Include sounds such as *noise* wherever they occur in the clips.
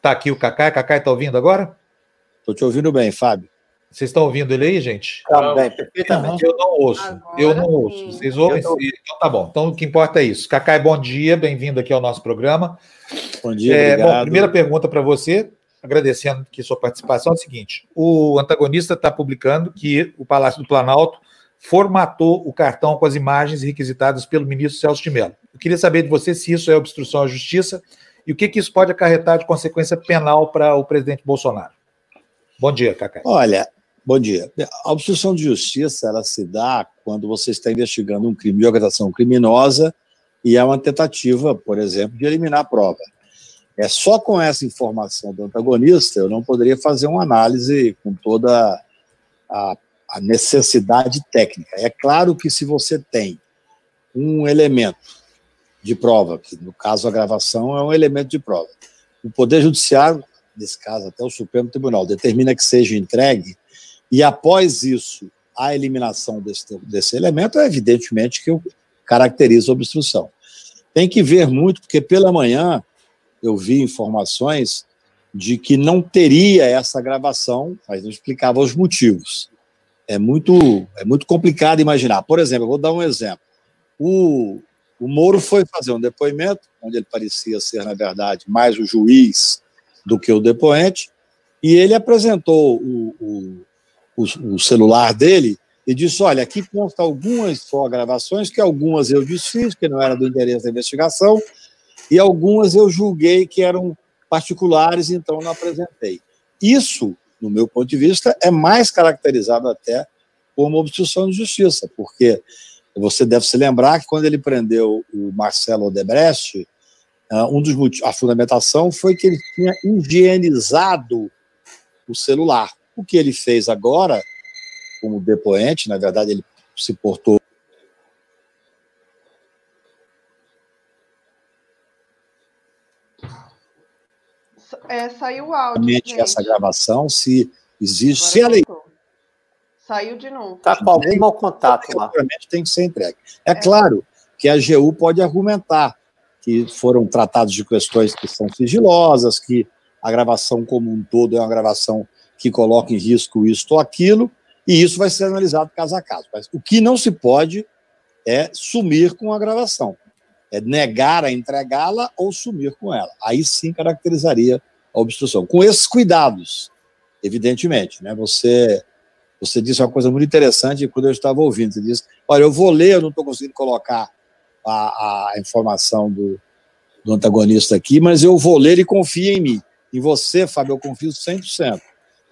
Está aqui o Cacai. Cacai está ouvindo agora? Estou te ouvindo bem, Fábio. Vocês estão ouvindo ele aí, gente? Tá bem, perfeitamente. Eu não ouço. Agora eu não sim. ouço. Vocês ouvem? Tô... Então tá bom. Então o que importa é isso. Cacai, bom dia. Bem-vindo aqui ao nosso programa. Bom dia, é, obrigado. Bom, primeira pergunta para você, agradecendo aqui sua participação, é o seguinte. O antagonista está publicando que o Palácio do Planalto formatou o cartão com as imagens requisitadas pelo ministro Celso de Mello. Eu queria saber de você se isso é obstrução à justiça e o que, que isso pode acarretar de consequência penal para o presidente Bolsonaro. Bom dia, Cacá. Olha, Bom dia. A obstrução de justiça ela se dá quando você está investigando um crime de organização criminosa e é uma tentativa, por exemplo, de eliminar a prova. É só com essa informação do antagonista eu não poderia fazer uma análise com toda a, a necessidade técnica. É claro que se você tem um elemento de prova, que no caso a gravação é um elemento de prova, o Poder Judiciário, nesse caso até o Supremo Tribunal, determina que seja entregue e após isso, a eliminação desse, desse elemento, é evidentemente que eu caracterizo a obstrução. Tem que ver muito, porque pela manhã eu vi informações de que não teria essa gravação, mas não explicava os motivos. É muito, é muito complicado imaginar. Por exemplo, eu vou dar um exemplo. O, o Moro foi fazer um depoimento, onde ele parecia ser, na verdade, mais o juiz do que o depoente, e ele apresentou o, o, o, o celular dele e disse: Olha, aqui consta algumas só gravações, que algumas eu desfiz, que não era do interesse da investigação, e algumas eu julguei que eram particulares, então não apresentei. Isso, no meu ponto de vista, é mais caracterizado até como obstrução de justiça, porque você deve se lembrar que quando ele prendeu o Marcelo Odebrecht, ah, um dos a fundamentação foi que ele tinha higienizado o celular. O que ele fez agora, como depoente, na verdade, ele se portou. É, saiu o áudio. Gente. Essa gravação, se existe. se a lei. Saiu de novo. Está com algum mau contato lá. Tem que ser entregue. É, é claro que a AGU pode argumentar que foram tratados de questões que são sigilosas, que a gravação como um todo é uma gravação que coloca em risco isto ou aquilo, e isso vai ser analisado caso a caso. Mas o que não se pode é sumir com a gravação, é negar a entregá-la ou sumir com ela. Aí sim caracterizaria a obstrução. Com esses cuidados, evidentemente, né? Você você disse uma coisa muito interessante quando eu estava ouvindo. Você disse: Olha, eu vou ler, eu não estou conseguindo colocar a, a informação do, do antagonista aqui, mas eu vou ler e confio em mim. Em você, Fábio, eu confio 100%.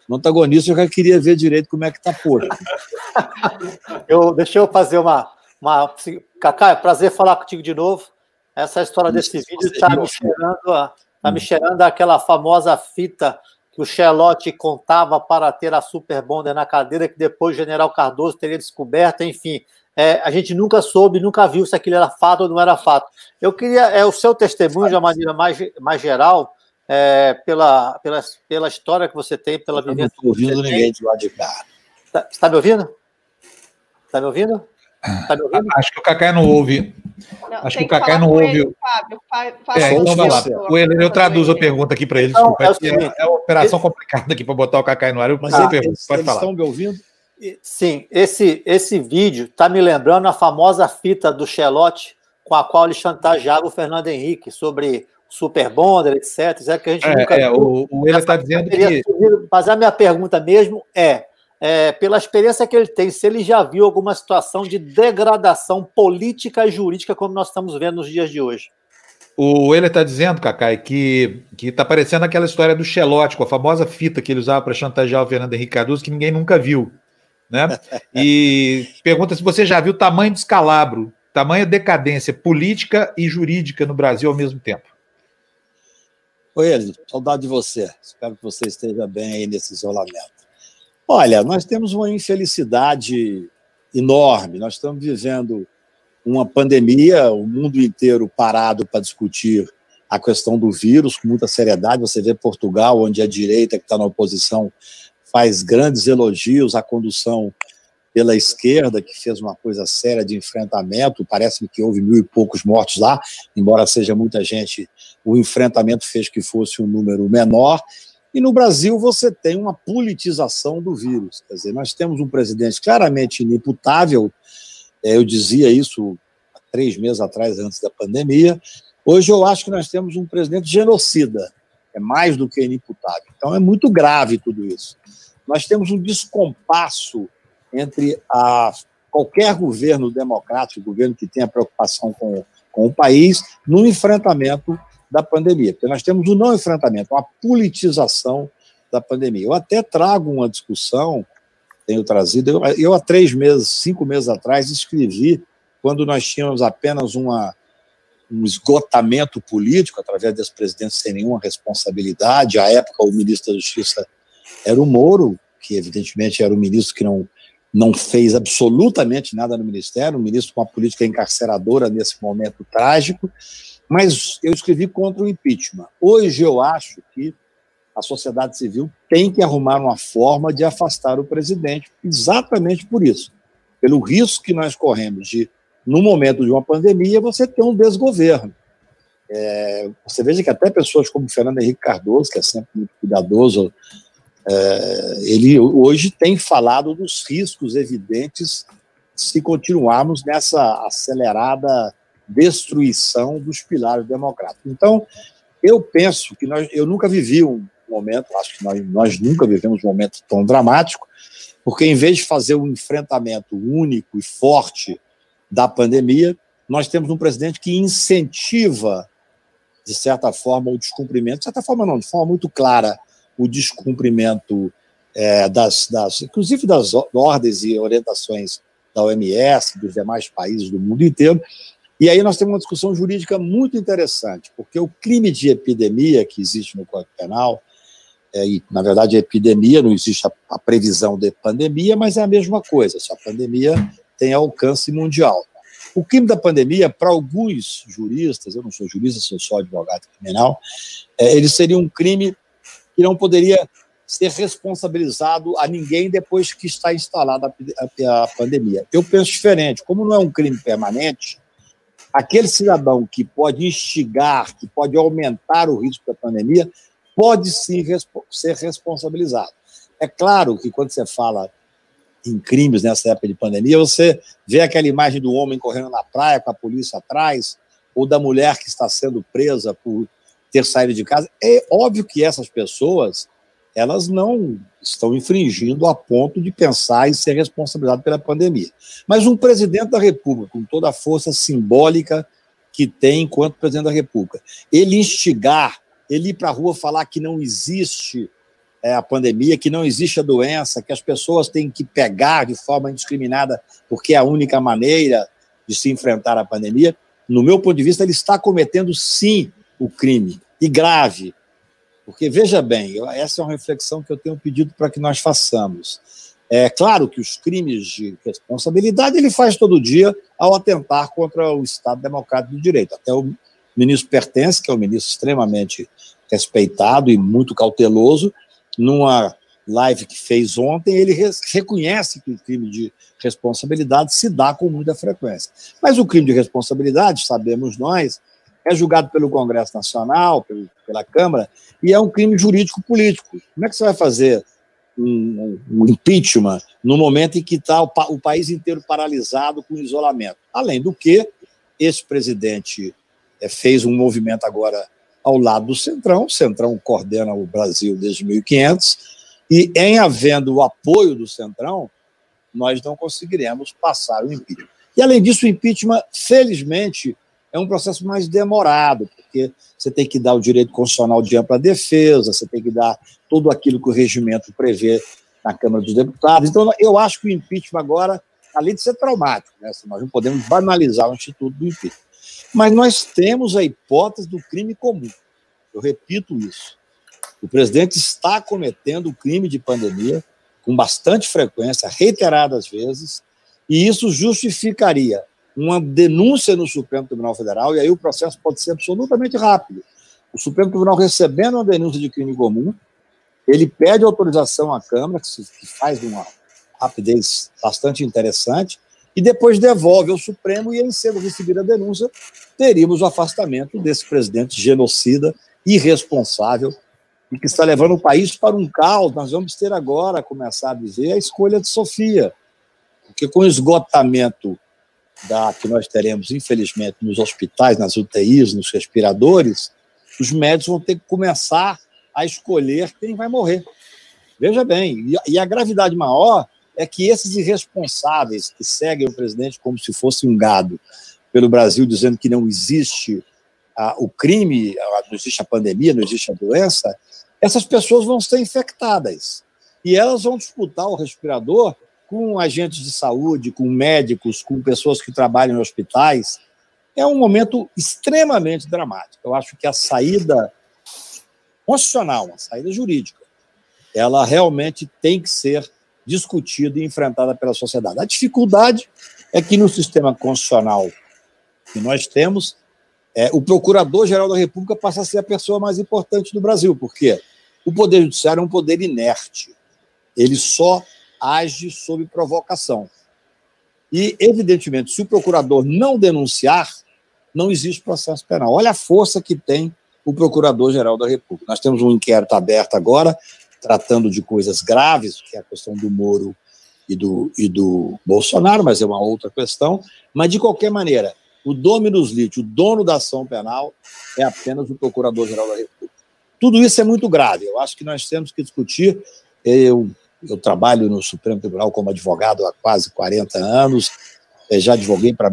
No antagonista, eu já queria ver direito como é que tá posto. *laughs* eu, deixa eu fazer uma. uma Cacá, é prazer falar contigo de novo. Essa história desse vídeo está me cheirando, tá me cheirando aquela famosa fita que o Charlotte contava para ter a Super Bonder na cadeira, que depois o General Cardoso teria descoberto, enfim. É, a gente nunca soube, nunca viu se aquilo era fato ou não era fato. Eu queria, é, o seu testemunho, de uma maneira mais, mais geral, é, pela, pela, pela história que você tem, pela vivência. Não estou ouvindo ninguém de lá de cá. Está tá me ouvindo? Está me ouvindo? Tá me ouvindo? Acho que o Cacá não ouve. Não, Acho que o Cacá não ouve. Ele, Fábio, é, então vai lá. O Heleno, eu traduzo a pergunta aqui para ele. Então, é, é, é, uma operação complicada aqui para botar o Cacá no ar. Eu, Mas ah, eles, pode eles falar. estão me ouvindo? Sim, esse, esse vídeo está me lembrando a famosa fita do Chelote com a qual ele chantageava o Fernando Henrique sobre Super Bonder, etc. É que a gente é, nunca. É, o, o ele está dizendo que. Mas a minha pergunta mesmo é, é, pela experiência que ele tem, se ele já viu alguma situação de degradação política e jurídica como nós estamos vendo nos dias de hoje. O ele está dizendo, Cacai, que está parecendo aquela história do Xelote, com a famosa fita que ele usava para chantagear o Fernando Henrique Cardoso, que ninguém nunca viu. Né? *laughs* E pergunta se você já viu o tamanho do escalabro, tamanha decadência política e jurídica no Brasil ao mesmo tempo. Oi, Eli, saudade de você. Espero que você esteja bem aí nesse isolamento. Olha, nós temos uma infelicidade enorme. Nós estamos vivendo uma pandemia, o mundo inteiro parado para discutir a questão do vírus com muita seriedade. Você vê Portugal, onde a direita que está na oposição faz grandes elogios à condução pela esquerda, que fez uma coisa séria de enfrentamento. Parece-me que houve mil e poucos mortos lá, embora seja muita gente, o enfrentamento fez que fosse um número menor. E no Brasil você tem uma politização do vírus. Quer dizer, nós temos um presidente claramente inimputável, é, eu dizia isso há três meses atrás, antes da pandemia. Hoje eu acho que nós temos um presidente genocida, é mais do que inimputável. Então é muito grave tudo isso. Nós temos um descompasso entre a, qualquer governo democrático, governo que tenha preocupação com, com o país, no enfrentamento da pandemia. Porque nós temos um não enfrentamento, uma politização da pandemia. Eu até trago uma discussão, tenho trazido, eu, eu há três meses, cinco meses atrás, escrevi, quando nós tínhamos apenas uma, um esgotamento político, através desse presidente sem nenhuma responsabilidade. À época, o ministro da Justiça era o Moro, que evidentemente era o ministro que não não fez absolutamente nada no ministério, um ministro com uma política encarceradora nesse momento trágico, mas eu escrevi contra o impeachment. Hoje eu acho que a sociedade civil tem que arrumar uma forma de afastar o presidente, exatamente por isso, pelo risco que nós corremos de, no momento de uma pandemia, você ter um desgoverno. É, você veja que até pessoas como Fernando Henrique Cardoso, que é sempre muito cuidadoso é, ele hoje tem falado dos riscos evidentes se continuarmos nessa acelerada destruição dos pilares democráticos. Então, eu penso que nós, eu nunca vivi um momento, acho que nós, nós nunca vivemos um momento tão dramático, porque em vez de fazer um enfrentamento único e forte da pandemia, nós temos um presidente que incentiva, de certa forma, o descumprimento, de certa forma não, de forma muito clara, o descumprimento é, das, das, inclusive das ordens e orientações da OMS, dos demais países do mundo inteiro. E aí nós temos uma discussão jurídica muito interessante, porque o crime de epidemia que existe no Código Penal, é, e na verdade a epidemia não existe a, a, previsão de pandemia, mas é a mesma coisa, se a pandemia tem alcance mundial. O crime da pandemia, para alguns juristas, eu não sou jurista, sou só advogado criminal, é, ele seria um crime que não poderia ser responsabilizado a ninguém depois que está instalada a, a, pandemia. Eu penso diferente. Como não é um crime permanente, aquele cidadão que pode instigar, que pode aumentar o risco da pandemia, pode sim ser responsabilizado. É claro que quando você fala em crimes nessa época de pandemia, você vê aquela imagem do homem correndo na praia com a polícia atrás, ou da mulher que está sendo presa por ter saído de casa. É óbvio que essas pessoas elas não estão infringindo a ponto de pensar em ser responsabilizado pela pandemia. Mas um presidente da República, com toda a força simbólica que tem enquanto presidente da República, ele instigar, ele ir para a rua falar que não existe é, a pandemia, que não existe a doença, que as pessoas têm que pegar de forma indiscriminada, porque é a única maneira de se enfrentar a pandemia, no meu ponto de vista, ele está cometendo sim o crime, e grave. Porque, veja bem, essa é uma reflexão que eu tenho pedido para que nós façamos. É claro que os crimes de responsabilidade ele faz todo dia ao atentar contra o Estado Democrático de Direito. Até o ministro Pertence, que é um ministro extremamente respeitado e muito cauteloso, numa live que fez ontem, ele reconhece que o crime de responsabilidade se dá com muita frequência. Mas o crime de responsabilidade, sabemos nós, é julgado pelo Congresso Nacional, pela Câmara, e é um crime jurídico-político. Como é que você vai fazer um, um impeachment no momento em que está o, o, país inteiro paralisado com isolamento? Além do que, esse presidente é, fez um movimento agora ao lado do Centrão, o Centrão coordena o Brasil desde 1500, e em havendo o apoio do Centrão, nós não conseguiremos passar o impeachment. E, além disso, o impeachment, felizmente, é um processo mais demorado, porque você tem que dar o direito constitucional de ampla defesa, você tem que dar tudo aquilo que o regimento prevê na Câmara dos Deputados. Então, eu acho que o impeachment agora, além de ser traumático, né, nós não podemos banalizar o Instituto do impeachment, mas nós temos a hipótese do crime comum. Eu repito isso. O presidente está cometendo o crime de pandemia com bastante frequência, reiteradas vezes, e isso justificaria uma denúncia no Supremo Tribunal Federal, e aí o processo pode ser absolutamente rápido. O Supremo Tribunal recebendo uma denúncia de crime comum, ele pede autorização à Câmara, que, se, que faz uma rapidez bastante interessante, e depois devolve ao Supremo e, em sendo recebida a denúncia, teríamos o afastamento desse presidente genocida, irresponsável, e que está levando o país para um caos. Nós vamos ter agora, começar a dizer, a escolha de Sofia, porque com o esgotamento da, que nós teremos, infelizmente, nos hospitais, nas UTIs, nos respiradores, os médicos vão ter que começar a escolher quem vai morrer. Veja bem, e a gravidade maior é que esses irresponsáveis que seguem o presidente como se fosse um gado pelo Brasil, dizendo que não existe ah, o crime, não existe a pandemia, não existe a doença, essas pessoas vão ser infectadas. E elas vão disputar o respirador com agentes de saúde, com médicos, com pessoas que trabalham em hospitais. É um momento extremamente dramático. Eu acho que a saída constitucional, a saída jurídica, ela realmente tem que ser discutida e enfrentada pela sociedade. A dificuldade é que no sistema constitucional que nós temos, é, o Procurador-Geral da República passa a ser a pessoa mais importante do Brasil, porque o Poder Judiciário é um poder inerte. Ele só age sob provocação. E, evidentemente, se o procurador não denunciar, não existe processo penal. Olha a força que tem o Procurador-Geral da República. Nós temos um inquérito aberto agora, tratando de coisas graves, que é a questão do Moro e do, e do Bolsonaro, mas é uma outra questão. Mas, de qualquer maneira, o Dominus Lite, o dono da ação penal, é apenas o Procurador-Geral da República. Tudo isso é muito grave. Eu acho que nós temos que discutir. Eu eu trabalho no Supremo Tribunal como advogado há quase 40 anos, é, já advoguei para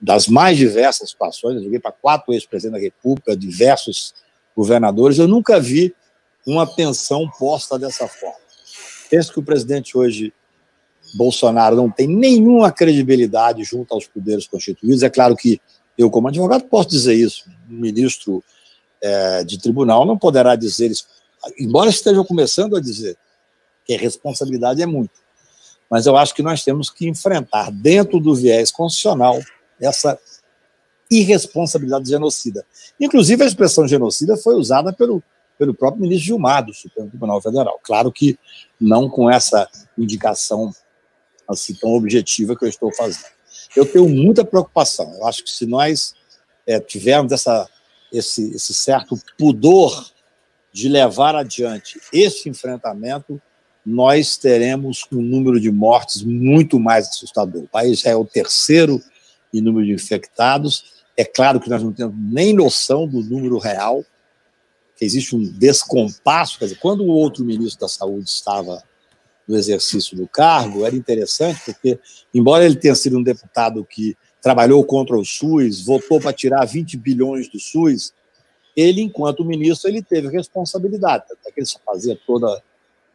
das mais diversas situações, advoguei para quatro ex-presidentes da República, diversos governadores, eu nunca vi uma pensão posta dessa forma. Penso que o presidente hoje, Bolsonaro, não tem nenhuma credibilidade junto aos poderes constituídos. É claro que eu, como advogado, posso dizer isso. Um ministro é, de tribunal não poderá dizer isso, embora esteja começando a dizer que a responsabilidade é muito. Mas eu acho que nós temos que enfrentar, dentro do viés constitucional, essa irresponsabilidade genocida. Inclusive, a expressão genocida foi usada pelo, pelo próprio ministro Gilmar, do Supremo Tribunal Federal. Claro que não com essa indicação assim tão objetiva que eu estou fazendo. Eu tenho muita preocupação. Eu acho que se nós é, tivermos essa, esse, esse certo pudor de levar adiante esse enfrentamento, nós teremos um número de mortes muito mais assustador. O país já é o terceiro em número de infectados. É claro que nós não temos nem noção do número real, que existe um descompasso. Quer dizer, quando o outro ministro da Saúde estava no exercício do cargo, era interessante, porque, embora ele tenha sido um deputado que trabalhou contra o SUS, votou para tirar 20 bilhões do SUS, ele, enquanto ministro, ele teve responsabilidade, até que ele só fazia toda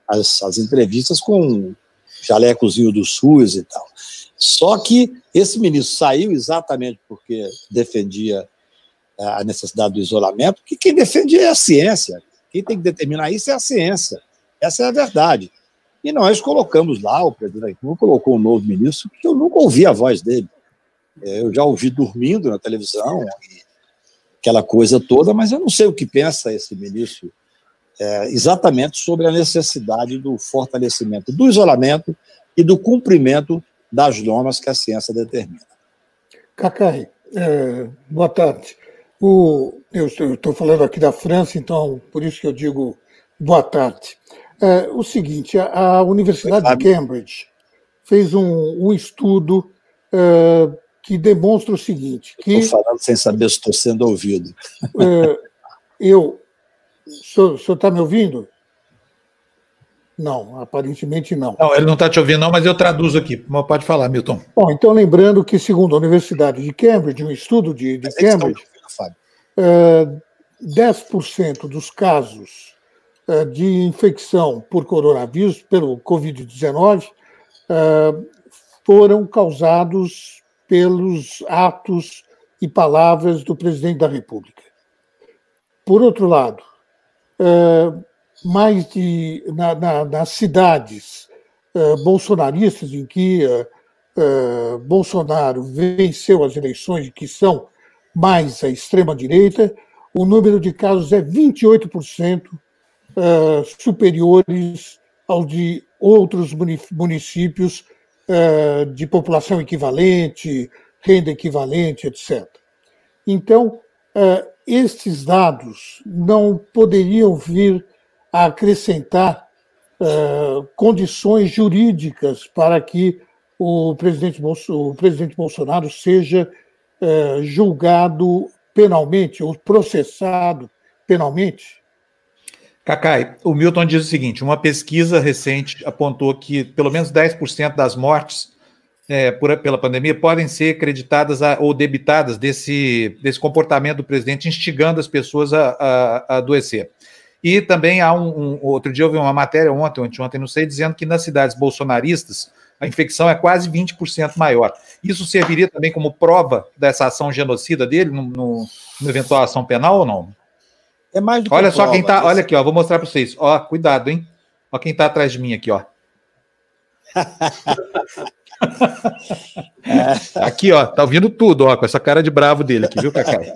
as, as entrevistas com jalecozinho do SUS e tal. Só que esse ministro saiu exatamente porque defendia é, a necessidade do isolamento, que quem defende é a ciência. Quem tem que determinar isso é a ciência. Essa é a verdade. E nós colocamos lá, o presidente República colocou um novo ministro, que eu nunca ouvi a voz dele. É, eu já ouvi dormindo na televisão, aquela coisa toda, mas eu não sei o que pensa esse ministro é, exatamente sobre a necessidade do fortalecimento do isolamento e do cumprimento das normas que a ciência determina. Cacai, é, boa tarde. O, eu estou falando aqui da França, então por isso que eu digo boa tarde. É, o seguinte, a, a Universidade de Cambridge fez um, um estudo é, que demonstra o seguinte: que estou falando sem saber se estou sendo ouvido. É, eu o senhor está me ouvindo? Não, aparentemente não. Não, ele não está te ouvindo, não, mas eu traduzo aqui. Pode falar, Milton. Bom, então lembrando que, segundo a Universidade de Cambridge, um estudo de, de Cambridge, é, 10% dos casos é, de infecção por coronavírus, pelo Covid-19, é, foram causados pelos atos e palavras do presidente da República. Por outro lado, uh, mais de na, na, nas cidades uh, bolsonaristas em que uh, Bolsonaro venceu as eleições, que são mais à extrema direita, o número de casos é 28% superiores ao de outros municípios de população equivalente, renda equivalente, etc. Então, estes dados não poderiam vir a acrescentar uh, condições jurídicas para que o presidente, o presidente Bolsonaro seja uh, julgado penalmente ou processado penalmente? Cacai, o Milton diz o seguinte: uma pesquisa recente apontou que pelo menos 10% das mortes é, por, pela pandemia podem ser acreditadas a, ou debitadas desse, desse comportamento do presidente instigando as pessoas a, a, a adoecer. E também há um, um, Outro dia eu vi uma matéria ontem, ontem, ontem, não sei, dizendo que nas cidades bolsonaristas a infecção é quase 20% maior. Isso serviria também como prova dessa ação genocida dele, no, no, no eventual ação penal ou não? É mais do que Olha só prova, quem tá. Olha aqui, ó, vou mostrar para vocês. Ó, cuidado, hein? Ó quem tá atrás de mim aqui, ó. *laughs* *laughs* aqui, ó, tá ouvindo tudo, ó, com essa cara de bravo dele aqui, viu, Cacai?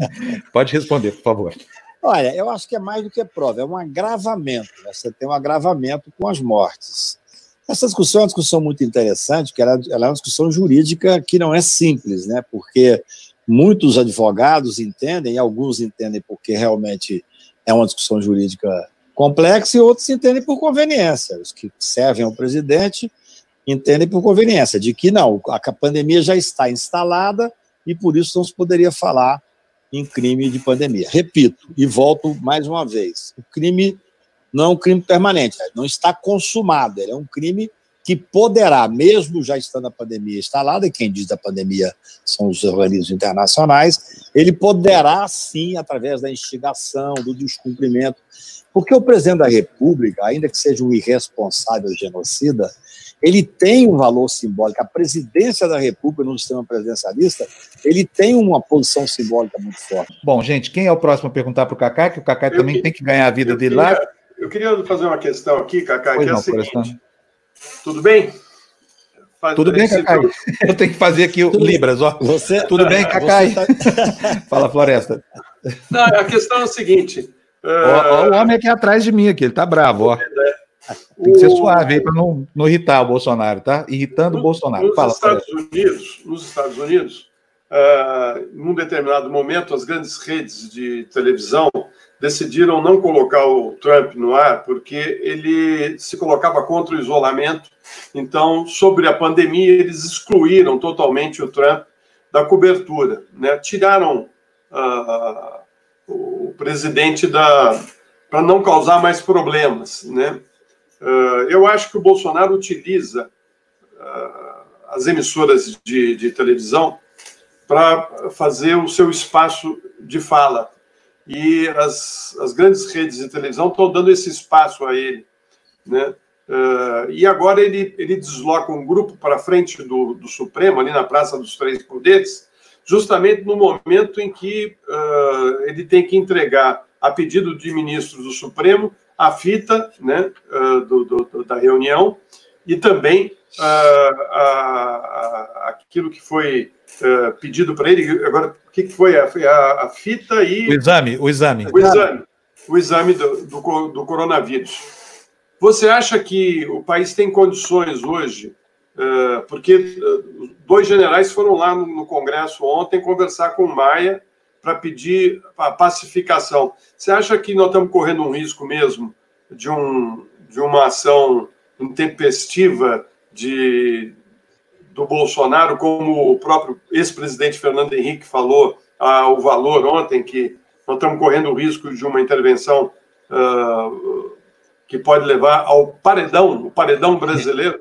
Pode responder, por favor. Olha, eu acho que é mais do que prova, é um agravamento. Né? Você tem um agravamento com as mortes. Essa discussão é uma discussão muito interessante, que ela, ela é uma discussão jurídica que não é simples, né? Porque muitos advogados entendem, alguns entendem porque realmente é uma discussão jurídica complexa, e outros entendem por conveniência. Os que servem ao presidente entendem por conveniência, de que não, a pandemia já está instalada e por isso não se poderia falar em crime de pandemia. Repito e volto mais uma vez: o crime não é um crime permanente, não está consumado, ele é um crime que poderá, mesmo já estando a pandemia instalada, e quem diz da pandemia são os organismos internacionais, ele poderá sim, através da instigação, do descumprimento, porque o presidente da República, ainda que seja um irresponsável genocida, ele tem um valor simbólico. A presidência da República no sistema presidencialista, ele tem uma posição simbólica muito forte. Bom, gente, quem é o próximo a perguntar para o Cacá? Que o Cacá eu também que, tem que ganhar a vida dele queria, lá. Eu queria fazer uma questão aqui, Cacá, pois que é não, a seguinte. Tudo bem? Faz, Tudo bem, Cacá? Eu tenho que fazer aqui o Tudo Libras, ó. Você, Tudo bem, Cacá? Tá... *laughs* Fala, Floresta. Não, a questão é o seguinte. Uh... Ó, ó, o homem aqui atrás de mim, aqui, ele tá bravo, ó. É, tem que ser suave aí para não, não irritar o Bolsonaro, tá? Irritando no, o Bolsonaro. Nos, Fala, Estados Unidos, nos Estados Unidos, uh, num determinado momento, as grandes redes de televisão decidiram não colocar o Trump no ar porque ele se colocava contra o isolamento. Então, sobre a pandemia, eles excluíram totalmente o Trump da cobertura, né? Tiraram uh, o presidente da para não causar mais problemas, né? Uh, eu acho que o Bolsonaro utiliza uh, as emissoras de, de televisão para fazer o seu espaço de fala. E as, as grandes redes de televisão estão dando esse espaço a ele. Né? Uh, e agora ele, ele desloca um grupo para frente do, do Supremo, ali na Praça dos Três Poderes, justamente no momento em que ele tem que entregar, a pedido de ministros do Supremo, a fita né, uh, do, do, da reunião e também uh, aquilo que foi uh, pedido para ele. Agora, o que, foi? A, a, a, fita e. O exame, o exame. O exame, o exame do, do, do coronavírus. Você acha que o país tem condições hoje? porque dois generais foram lá no, no Congresso ontem conversar com o Maia para pedir a pacificação. Você acha que nós estamos correndo um risco mesmo de, um, de uma ação intempestiva de, do Bolsonaro, como o próprio ex-presidente Fernando Henrique falou ao valor ontem, que nós estamos correndo o risco de uma intervenção uh, que pode levar ao paredão, o paredão brasileiro?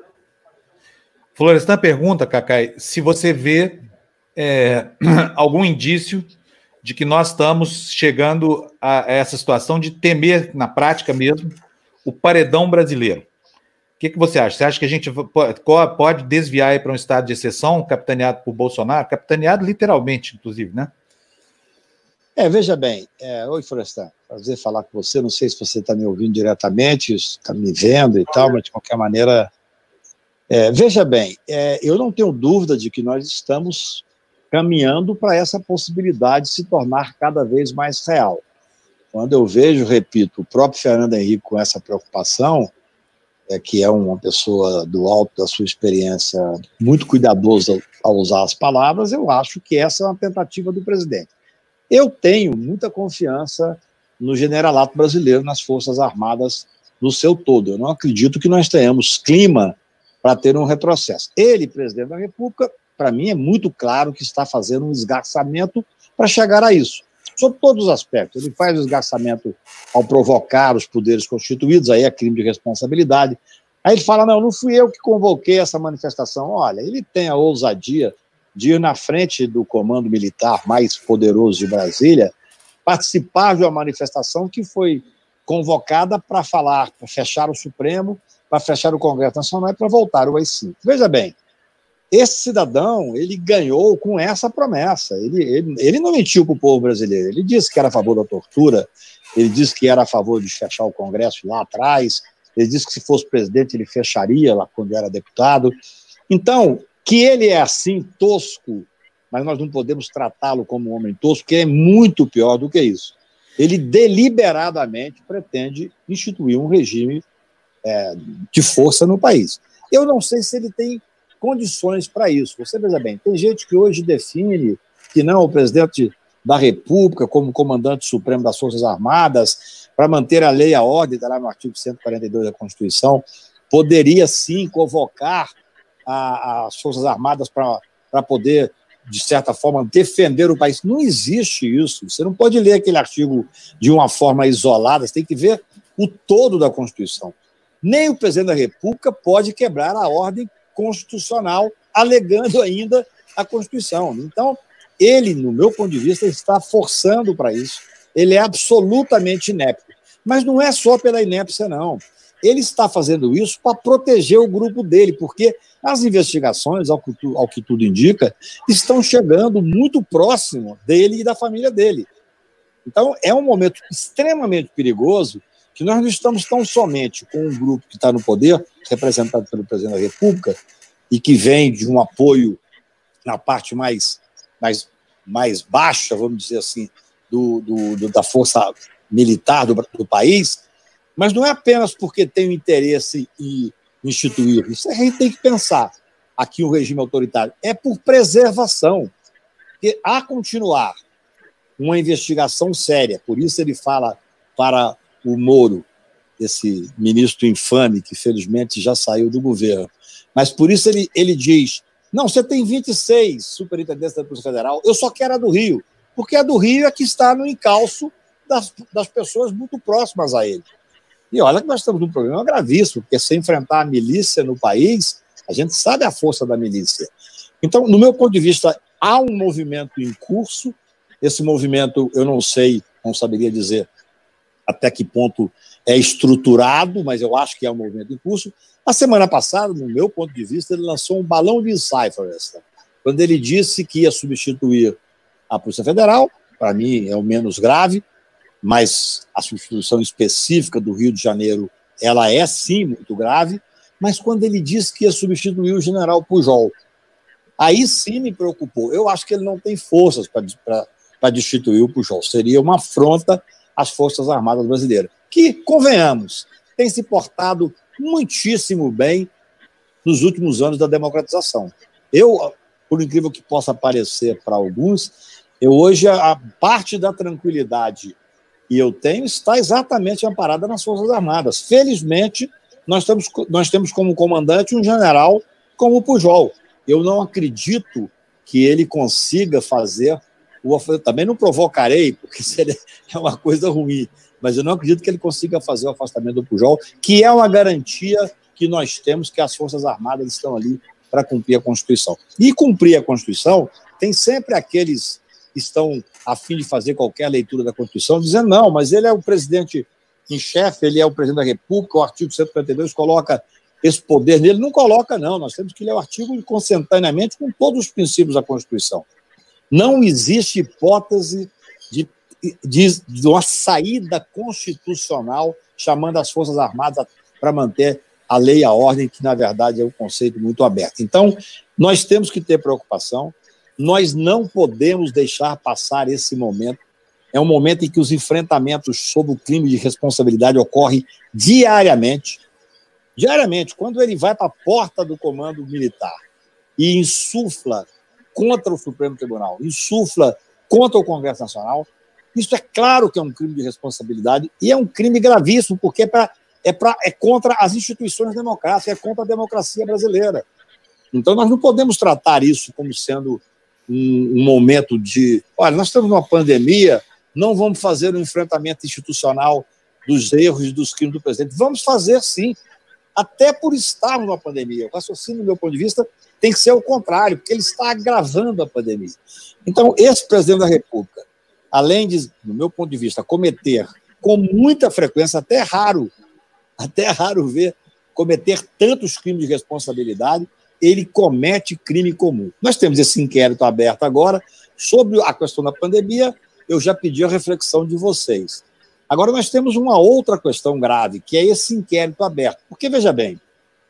Florestan pergunta, Cacai, se você vê é, *clears throat* algum indício de que nós estamos chegando a essa situação de temer, na prática mesmo, o paredão brasileiro. O que, que você acha? Você acha que a gente pode desviar para um estado de exceção, capitaneado por Bolsonaro? Capitaneado literalmente, inclusive, né? É, veja bem, é, oi Florestan, prazer falar com você, não sei se você está me ouvindo diretamente, está me vendo e tal, mas de qualquer maneira, é, veja bem, é, eu não tenho dúvida de que nós estamos caminhando para essa possibilidade se tornar cada vez mais real. Quando eu vejo, repito, o próprio Fernando Henrique com essa preocupação, é, que é uma pessoa do alto da sua experiência, muito cuidadoso ao usar as palavras, eu acho que essa é uma tentativa do presidente. Eu tenho muita confiança no generalato brasileiro, nas Forças Armadas no seu todo. Eu não acredito que nós tenhamos clima para ter um retrocesso. Ele, presidente da República, para mim é muito claro que está fazendo um esgarçamento para chegar a isso, sob todos os aspectos. Ele faz o esgarçamento ao provocar os poderes constituídos, aí é crime de responsabilidade. Aí ele fala: não, não fui eu que convoquei essa manifestação. Olha, ele tem a ousadia de ir na frente do comando militar mais poderoso de Brasília, participar de uma manifestação que foi convocada para falar, para fechar o Supremo, para fechar o Congresso Nacional e para voltar o AI-5. Veja bem, esse cidadão, ele ganhou com essa promessa. Ele, ele, ele não mentiu para o povo brasileiro. Ele disse que era a favor da tortura, ele disse que era a favor de fechar o Congresso lá atrás, ele disse que se fosse presidente ele fecharia lá quando era deputado. Então, que ele é assim, tosco, mas nós não podemos tratá-lo como um homem tosco, porque é muito pior do que isso. Ele deliberadamente pretende instituir um regime é, de força no país. Eu não sei se ele tem condições para isso. Você veja bem, tem gente que hoje define que não, o presidente da República, como comandante supremo das Forças Armadas, para manter a lei e a ordem, está lá no artigo 142 da Constituição, poderia sim convocar a, as Forças Armadas para poder, de certa forma, defender o país. Não existe isso. Você não pode ler aquele artigo de uma forma isolada, você tem que ver o todo da Constituição. Nem o presidente da República pode quebrar a ordem constitucional, alegando ainda a Constituição. Então, ele, no meu ponto de vista, está forçando para isso. Ele é absolutamente inepto. Mas não é só pela inépcia, não. Ele está fazendo isso para proteger o grupo dele, porque as investigações, ao que, tu, ao que tudo indica, estão chegando muito próximo dele e da família dele. Então, é um momento extremamente perigoso que nós não estamos tão somente com um grupo que está no poder, representado pelo presidente da República, e que vem de um apoio na parte mais, mais, mais baixa, vamos dizer assim, do, do, do da força militar do, do, país, mas não é apenas porque tem o interesse em instituir. Isso a gente tem que pensar aqui o regime autoritário. É por preservação. Porque a continuar uma investigação séria, por isso ele fala para o Moro, esse ministro infame que felizmente já saiu do governo. Mas por isso ele, ele diz: não, você tem 26 superintendentes da Polícia Federal, eu só quero a do Rio, porque a do Rio é que está no encalço das, das pessoas muito próximas a ele. E olha que nós estamos num problema gravíssimo, porque se enfrentar a milícia no país, a gente sabe a força da milícia. Então, no meu ponto de vista, há um movimento em curso. Esse movimento, eu não sei, não saberia dizer até que ponto é estruturado, mas eu acho que é um movimento em curso. A semana passada, no meu ponto de vista, ele lançou um balão de ensaio, Floresta, quando ele disse que ia substituir a Polícia Federal, para mim é o menos grave, mas a substituição específica do Rio de Janeiro, ela é sim muito grave, mas quando ele disse que ia substituir o general Pujol, aí sim me preocupou. Eu acho que ele não tem forças para destituir o Pujol, seria uma afronta as Forças Armadas Brasileiras, que, convenhamos, tem se portado muitíssimo bem nos últimos anos da democratização. Eu, por incrível que possa parecer para alguns, eu hoje a parte da tranquilidade que eu tenho está exatamente amparada nas Forças Armadas. Felizmente, nós temos, nós temos como comandante um general como o Pujol. Eu não acredito que ele consiga fazer também não provocarei, porque *laughs* seria é uma coisa ruim, mas eu não acredito que ele consiga fazer o afastamento do Pujol, que é uma garantia que nós temos que as Forças Armadas estão ali para cumprir a Constituição. E cumprir a Constituição tem sempre aqueles que estão a fim de fazer qualquer leitura da Constituição, dizendo, não, mas ele é o presidente em chefe, ele é o presidente da República, o artigo 152 coloca esse poder nele. Não coloca, não. Nós temos que ler o artigo consentaneamente com todos os princípios da Constituição. Não existe hipótese de, de, de uma saída constitucional chamando as Forças Armadas para manter a lei e a ordem, que na verdade é um conceito muito aberto. Então, nós temos que ter preocupação, nós não podemos deixar passar esse momento. É um momento em que os enfrentamentos sobre o crime de responsabilidade ocorrem diariamente. diariamente, quando ele vai para a porta do comando militar e insufla contra o Supremo Tribunal, insufla contra o Congresso Nacional, isso é claro que é um crime de responsabilidade e é um crime gravíssimo, porque é, pra, é, pra, é contra as instituições democráticas, é contra a democracia brasileira. Então, nós não podemos tratar isso como sendo um, um momento de. Olha, nós estamos numa pandemia, não vamos fazer um enfrentamento institucional dos erros e dos crimes do presidente. Vamos fazer sim, até por estarmos numa pandemia. O raciocínio, do meu ponto de vista, tem que ser o contrário, porque ele está agravando a pandemia. Então, esse presidente da República, além de, do meu ponto de vista, cometer com muita frequência, até raro, até raro ver cometer tantos crimes de responsabilidade, ele comete crime comum. Nós temos esse inquérito aberto agora sobre a questão da pandemia. Eu já pedi a reflexão de vocês. Agora nós temos uma outra questão grave, que é esse inquérito aberto. Porque veja bem,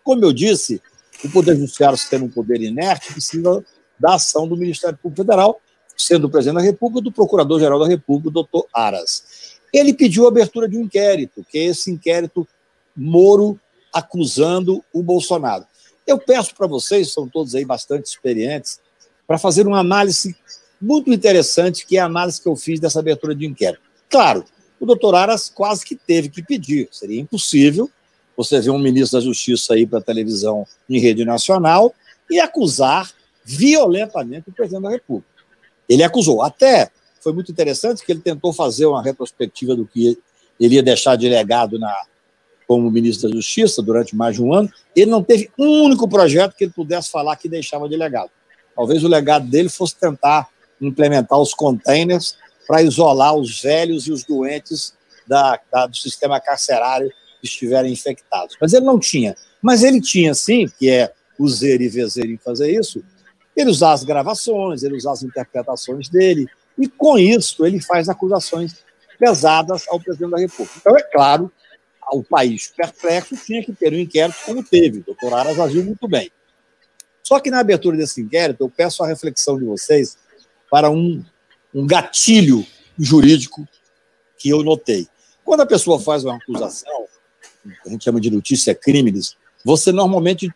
como eu disse, o Poder Judiciário, sendo um poder inerte, precisa da ação do Ministério Público Federal, sendo o presidente da República, do Procurador-Geral da República, o doutor Aras. Ele pediu a abertura de um inquérito, que é esse inquérito Moro acusando o Bolsonaro. Eu peço para vocês, são todos aí bastante experientes, para fazer uma análise muito interessante, que é a análise que eu fiz dessa abertura de inquérito. Claro, o doutor Aras quase que teve que pedir, seria impossível você ver um ministro da Justiça aí para televisão em rede nacional e acusar violentamente o presidente da República. Ele acusou. Até foi muito interessante que ele tentou fazer uma retrospectiva do que ele ia deixar de legado na, como ministro da Justiça durante mais de um ano. Ele não teve um único projeto que ele pudesse falar que deixava de legado. Talvez o legado dele fosse tentar implementar os containers para isolar os velhos e os doentes da, da, do sistema carcerário estiverem infectados. Mas ele não tinha. Mas ele tinha, sim, que é o zer e vezer em fazer isso, ele usar as gravações, ele usar as interpretações dele, e com isso ele faz acusações pesadas ao presidente da República. Então, é claro, o país perplexo tinha que ter um inquérito como teve. O doutor Aras agiu muito bem. Só que na abertura desse inquérito, eu peço a reflexão de vocês para um, um gatilho jurídico que eu notei. Quando a pessoa faz uma acusação, a gente chama de notícia crimes, você normalmente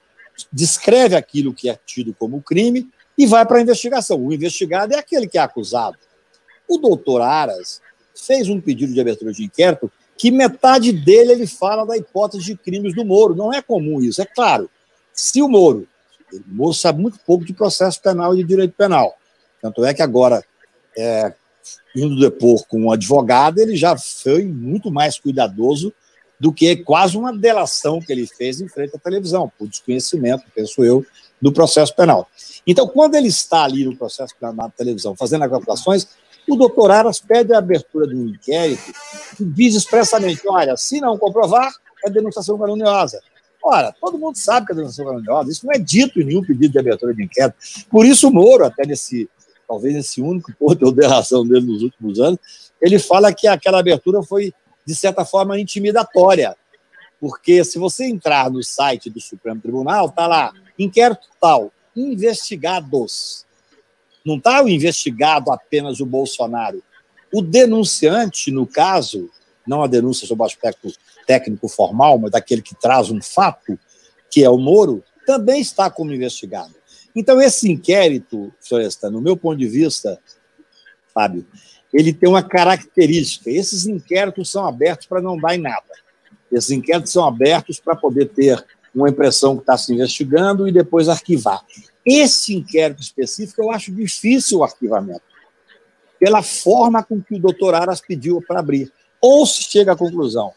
descreve aquilo que é tido como crime e vai para a investigação. O investigado é aquele que é acusado. O doutor Aras fez um pedido de abertura de inquérito que metade dele ele fala da hipótese de crimes do Moro. Não é comum isso. É claro, se o Moro, o Moro sabe muito pouco de processo penal e de direito penal. Tanto é que agora, é, indo depor com um advogado, ele já foi muito mais cuidadoso do que quase uma delação que ele fez em frente à televisão, por desconhecimento, penso eu, do processo penal. Então, quando ele está ali no processo penal na televisão, fazendo as calculações, o doutor Aras pede a abertura de um inquérito e diz expressamente: olha, se não comprovar, é denunciação caluniosa. Ora, todo mundo sabe que é denunciação caluniosa, isso não é dito em nenhum pedido de abertura de inquérito. Por isso, o Moro, até nesse, talvez nesse único ponto eu dei razão dele nos últimos anos, ele fala que aquela abertura foi de certa forma, intimidatória. Porque se você entrar no site do Supremo Tribunal, está lá, inquérito tal, investigados. Não está o investigado apenas o Bolsonaro. O denunciante, no caso, não a denúncia sobre o aspecto técnico formal, mas daquele que traz um fato, que é o Moro, também está como investigado. Então, esse inquérito, Floresta, no meu ponto de vista, Fábio, ele tem uma característica. Esses inquéritos são abertos para não dar em nada. Esses inquéritos são abertos para poder ter uma impressão que está se investigando e depois arquivar. Esse inquérito específico, eu acho difícil o arquivamento, pela forma com que o doutor Aras pediu para abrir. Ou se chega à conclusão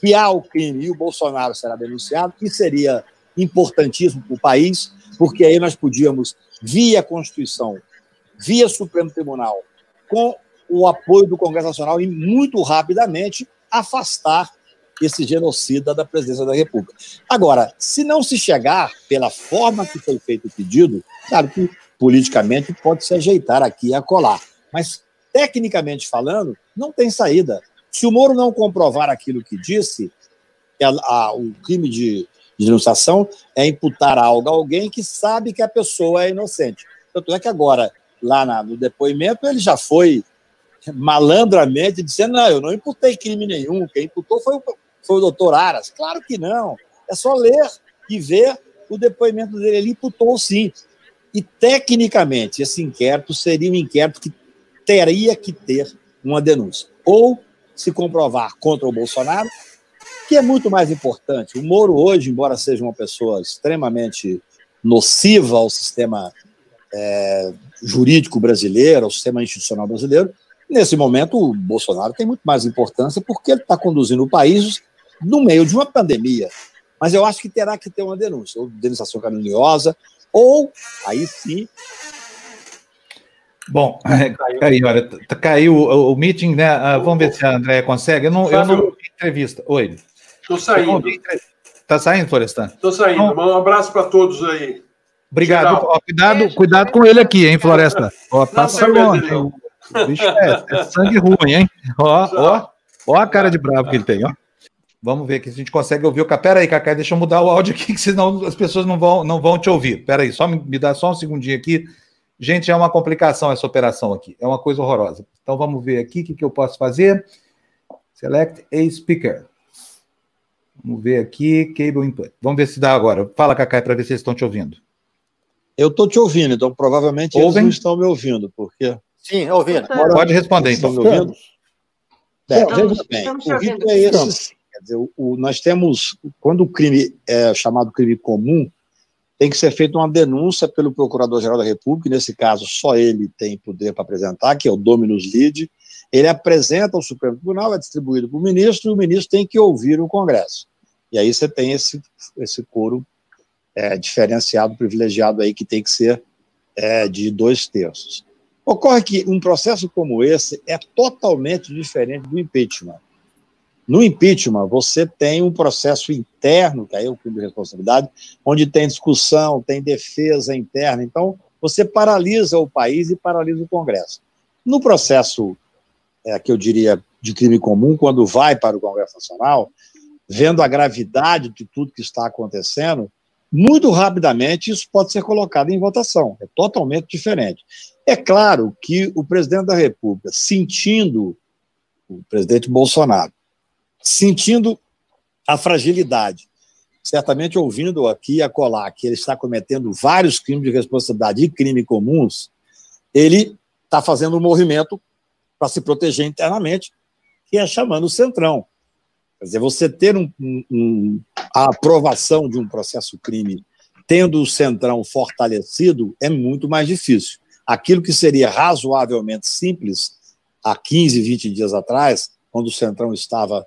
que há o crime e o Bolsonaro será denunciado, que seria importantíssimo para o país, porque aí nós podíamos, via Constituição, via Supremo Tribunal, com o apoio do Congresso Nacional e muito rapidamente afastar esse genocida da presidência da República. Agora, se não se chegar pela forma que foi feito o pedido, claro que politicamente pode se ajeitar aqui e acolá, mas tecnicamente falando, não tem saída. Se o Moro não comprovar aquilo que disse, a, a, o crime de, de denunciação é imputar algo a alguém que sabe que a pessoa é inocente. Tanto é que agora, lá na, no depoimento, ele já foi malandramente dizendo: não, eu não imputei crime nenhum, quem imputou foi o, foi o doutor Aras. Claro que não. É só ler e ver o depoimento dele. Ele imputou sim. E, tecnicamente, esse inquérito seria um inquérito que teria que ter uma denúncia. Ou se comprovar contra o Bolsonaro, que é muito mais importante. O Moro, hoje, embora seja uma pessoa extremamente nociva ao sistema é, jurídico brasileiro, ao sistema institucional brasileiro, nesse momento o Bolsonaro tem muito mais importância porque ele está conduzindo o país no meio de uma pandemia. Mas eu acho que terá que ter uma denúncia, ou denunciação caluniosa, ou, aí sim. Bom, *laughs* caiu, olha, caiu o, o meeting, né? Uh, vamos ver se a Andréia consegue. Eu não, eu não vi entrevista. Oi. Estou saindo. Está saindo, Florestan? Estou saindo. Então, um abraço para todos aí. Obrigado. Ó, cuidado, cuidado com ele aqui, hein, Floresta? Ó, passa longe. Bicho é, é, sangue ruim, hein? Ó, ó, ó a cara de bravo que ele tem, ó. Vamos ver aqui se a gente consegue ouvir o cara. Pera aí, Cacá, deixa eu mudar o áudio aqui, *laughs* que senão as pessoas não vão, não vão te ouvir. Pera aí, só me, me dá só um segundinho aqui. Gente, é uma complicação essa operação aqui. É uma coisa horrorosa. Então vamos ver aqui o que, que eu posso fazer. Select a speaker. Vamos ver aqui, cable input. Vamos ver se dá agora. Fala, Cacá, para ver se eles estão te ouvindo. Eu estou te ouvindo, então provavelmente Ouvem? eles não estão me ouvindo, porque. Sim, ouvindo. Pode responder, então. Ouvindo? É, bem, o rito é esse dizer, o, o, nós temos, quando o crime é chamado crime comum, tem que ser feita uma denúncia pelo Procurador-Geral da República, nesse caso só ele tem poder para apresentar, que é o Dominus Lide, ele apresenta ao Supremo Tribunal, é distribuído para o ministro, e o ministro tem que ouvir o Congresso. E aí você tem esse, esse coro é, diferenciado, privilegiado aí, que tem que ser é, de dois terços. Ocorre que um processo como esse é totalmente diferente do impeachment. No impeachment, você tem um processo interno, que aí é o crime de responsabilidade, onde tem discussão, tem defesa interna. Então, você paralisa o país e paralisa o Congresso. No processo, é, que eu diria, de crime comum, quando vai para o Congresso Nacional, vendo a gravidade de tudo que está acontecendo, muito rapidamente isso pode ser colocado em votação. É totalmente diferente. É claro que o presidente da República, sentindo o presidente Bolsonaro, sentindo a fragilidade, certamente ouvindo aqui a colar que ele está cometendo vários crimes de responsabilidade e crimes comuns, ele está fazendo um movimento para se proteger internamente, que é chamando o Centrão. Quer dizer, você ter um, um, a aprovação de um processo crime tendo o Centrão fortalecido é muito mais difícil. Aquilo que seria razoavelmente simples há 15, 20 dias atrás, quando o Centrão estava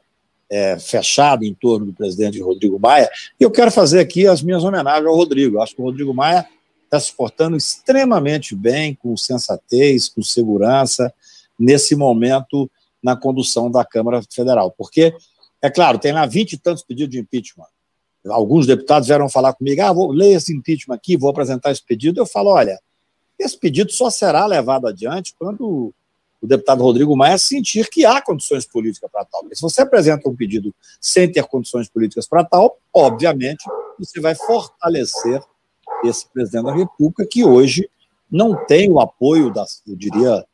é, fechado em torno do presidente Rodrigo Maia. E eu quero fazer aqui as minhas homenagens ao Rodrigo. Acho que o Rodrigo Maia está se portando extremamente bem, com sensatez, com segurança, nesse momento na condução da Câmara Federal. Porque, é claro, tem lá vinte e tantos pedidos de impeachment. Alguns deputados vieram falar comigo: ah, vou ler esse impeachment aqui, vou apresentar esse pedido. Eu falo: olha, esse pedido só será levado adiante quando o deputado Rodrigo Maia sentir que há condições políticas para tal. Porque se você apresenta um pedido sem ter condições políticas para tal, obviamente você vai fortalecer esse presidente da República que hoje não tem o apoio das, eu diria,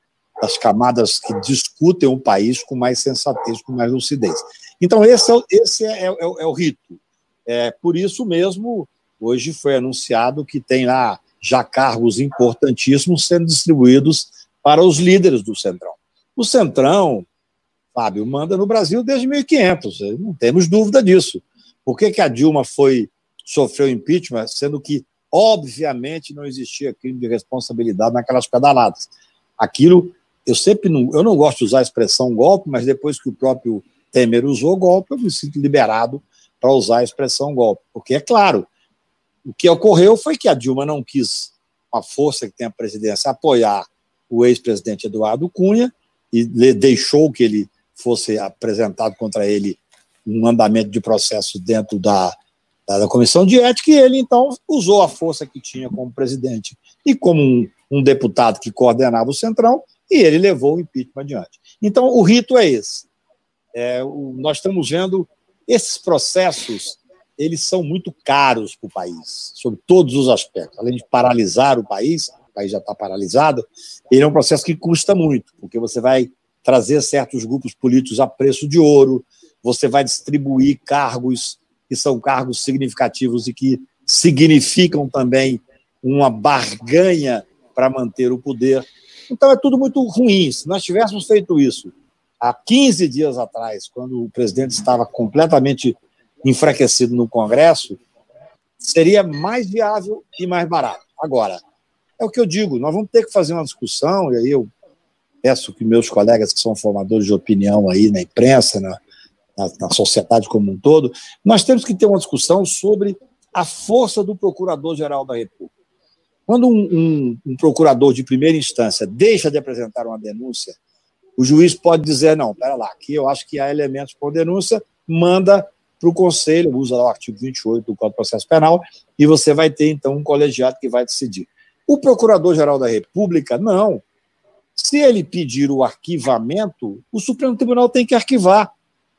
das camadas que discutem o país com mais sensatez, com mais lucidez. Então esse é, esse é, é, é, é o rito. É, por isso mesmo, hoje foi anunciado que tem lá já cargos importantíssimos sendo distribuídos para os líderes do Centrão. O Centrão, Fábio, manda no Brasil desde 1500, não temos dúvida disso. Por que, que a Dilma foi sofreu impeachment, sendo que, obviamente, não existia crime de responsabilidade naquelas pedaladas? Aquilo, eu sempre não, eu não gosto de usar a expressão golpe, mas depois que o próprio Temer usou golpe, eu me sinto liberado para usar a expressão golpe. Porque, é claro, o que ocorreu foi que a Dilma não quis, a força que tem a presidência, apoiar o ex-presidente Eduardo Cunha e deixou que ele fosse apresentado contra ele um andamento de processo dentro da, da, da, comissão de ética, e ele então usou a força que tinha como presidente e como um, um deputado que coordenava o Centrão, e ele levou o impeachment adiante. Então, o rito é esse. É, o, nós estamos vendo esses processos, eles são muito caros para o país, sobre todos os aspectos. Além de paralisar o país, o país já está paralisado, ele é um processo que custa muito, porque você vai trazer certos grupos políticos a preço de ouro, você vai distribuir cargos que são cargos significativos e que significam também uma barganha para manter o poder. Então é tudo muito ruim. Se nós tivéssemos feito isso há 15 dias atrás, quando o presidente estava completamente enfraquecido no Congresso, seria mais viável e mais barato. Agora, é o que eu digo, nós vamos ter que fazer uma discussão, e aí eu peço que meus colegas que são formadores de opinião aí na imprensa, na, na, na sociedade como um todo, nós temos que ter uma discussão sobre a força do Procurador-Geral da República. Quando um, um, um, procurador de primeira instância deixa de apresentar uma denúncia, o juiz pode dizer: não, pera lá, aqui eu acho que há elementos por denúncia, manda para o conselho, usa lá o artigo 28 do Código de Processo Penal, e você vai ter, então, um colegiado que vai decidir. O Procurador-Geral da República, não. Se ele pedir o arquivamento, o Supremo Tribunal tem que arquivar.